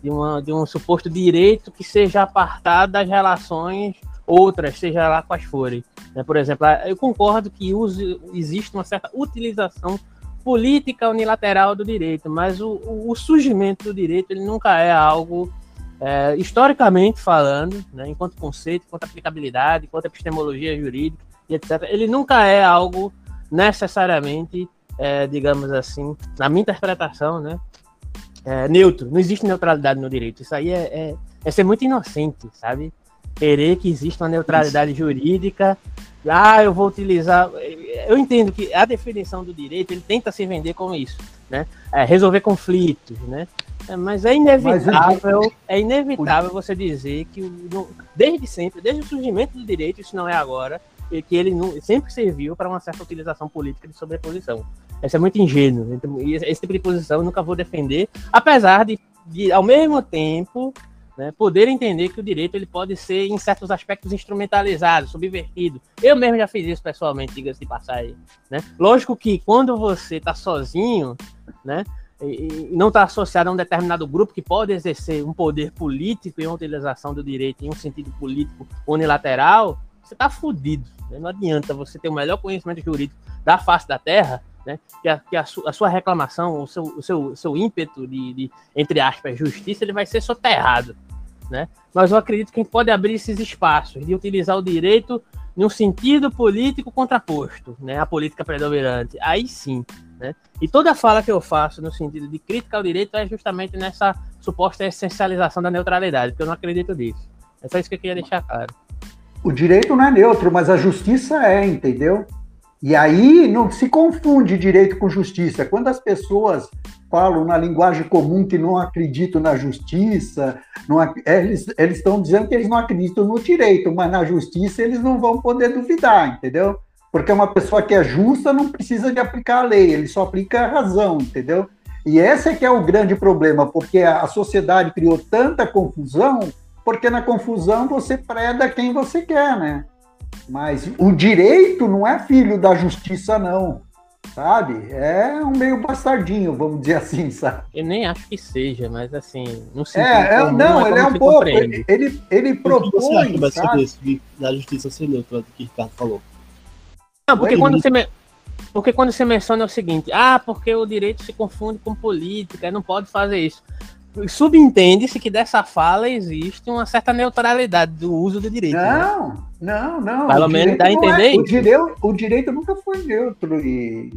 de, uma, de um suposto direito que seja apartado das relações outras, seja lá quais forem. Né? Por exemplo, eu concordo que use, existe uma certa utilização política unilateral do direito, mas o, o, surgimento do direito ele nunca é algo, é, historicamente falando, né, enquanto conceito, enquanto aplicabilidade, enquanto epistemologia jurídica e etc., ele nunca é algo necessariamente, é, digamos assim, na minha interpretação, né, é, neutro. Não existe neutralidade no direito. Isso aí é, é, é ser muito inocente, sabe? Querer que exista uma neutralidade jurídica ah, eu vou utilizar. eu entendo que a definição do direito ele tenta se vender como isso, né? É, resolver conflitos, né? É, mas é inevitável, mas, é inevitável você dizer que desde sempre, desde o surgimento do direito, isso não é agora, que ele não, sempre serviu para uma certa utilização política de sobreposição. Isso é muito ingênuo. Então, esse tipo de posição eu nunca vou defender, apesar de, de ao mesmo tempo, né, poder entender que o direito ele pode ser, em certos aspectos, instrumentalizado, subvertido. Eu mesmo já fiz isso pessoalmente, diga-se de passagem. Né? Lógico que quando você está sozinho, né, e não está associado a um determinado grupo que pode exercer um poder político e uma utilização do direito em um sentido político unilateral, você está fudido. Né? Não adianta você ter o melhor conhecimento jurídico da face da terra, né? que, a, que a, su, a sua reclamação, o seu, o seu, seu ímpeto de, de, entre aspas, justiça, ele vai ser soterrado. Né? Mas eu acredito que a gente pode abrir esses espaços de utilizar o direito em um sentido político contraposto, né? A política predominante. Aí sim, né? E toda fala que eu faço no sentido de crítica ao direito é justamente nessa suposta essencialização da neutralidade, porque eu não acredito nisso. É só isso que eu queria deixar claro.
O direito não é neutro, mas a justiça é, entendeu? E aí não se confunde direito com justiça. Quando as pessoas falam na linguagem comum que não acreditam na justiça, não, eles, eles estão dizendo que eles não acreditam no direito, mas na justiça eles não vão poder duvidar, entendeu? Porque uma pessoa que é justa não precisa de aplicar a lei, ele só aplica a razão, entendeu? E esse é que é o grande problema, porque a sociedade criou tanta confusão porque na confusão você preda quem você quer, né? Mas o direito não é filho da justiça, não. Sabe? É um meio bastardinho, vamos dizer assim, sabe?
Eu nem acho que seja, mas assim,
não sei. É, é não, ele é um pouco. Ele, ele, ele propõe. Você sabe?
Isso, da justiça ser neutra, que o Ricardo falou.
Não, porque quando você. Me... Porque quando você menciona o seguinte, ah, porque o direito se confunde com política, não pode fazer isso subentende-se que dessa fala existe uma certa neutralidade do uso do direito.
Não, né? não, não.
Pelo menos dá a entender é,
o, direito, o direito nunca foi neutro e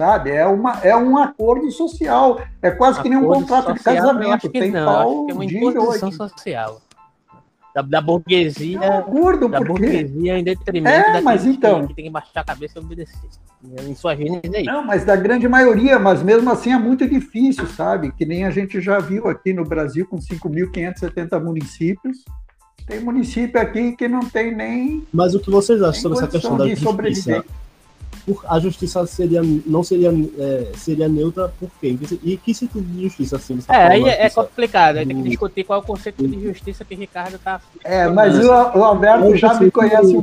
sabe? É, uma, é um acordo social. É quase acordo que nem um contrato social, de casamento.
Tem não, pau que é uma imposição social. Da, da burguesia. É um
acordo,
da
porque...
burguesia em detrimento
é, mas então...
que tem que baixar a cabeça e obedecer. Em sua gênese é
Não, mas da grande maioria, mas mesmo assim é muito difícil, sabe? Que nem a gente já viu aqui no Brasil com 5.570 municípios. Tem município aqui que não tem nem.
Mas o que vocês acham sobre essa questão da justiça? A justiça seria, não seria, é, seria neutra por quê? E que sentido de justiça assim?
É, aí é, é complicado, aí tem que discutir qual é o conceito de justiça que o Ricardo tá.
É, mas o, o Alberto já me conhece um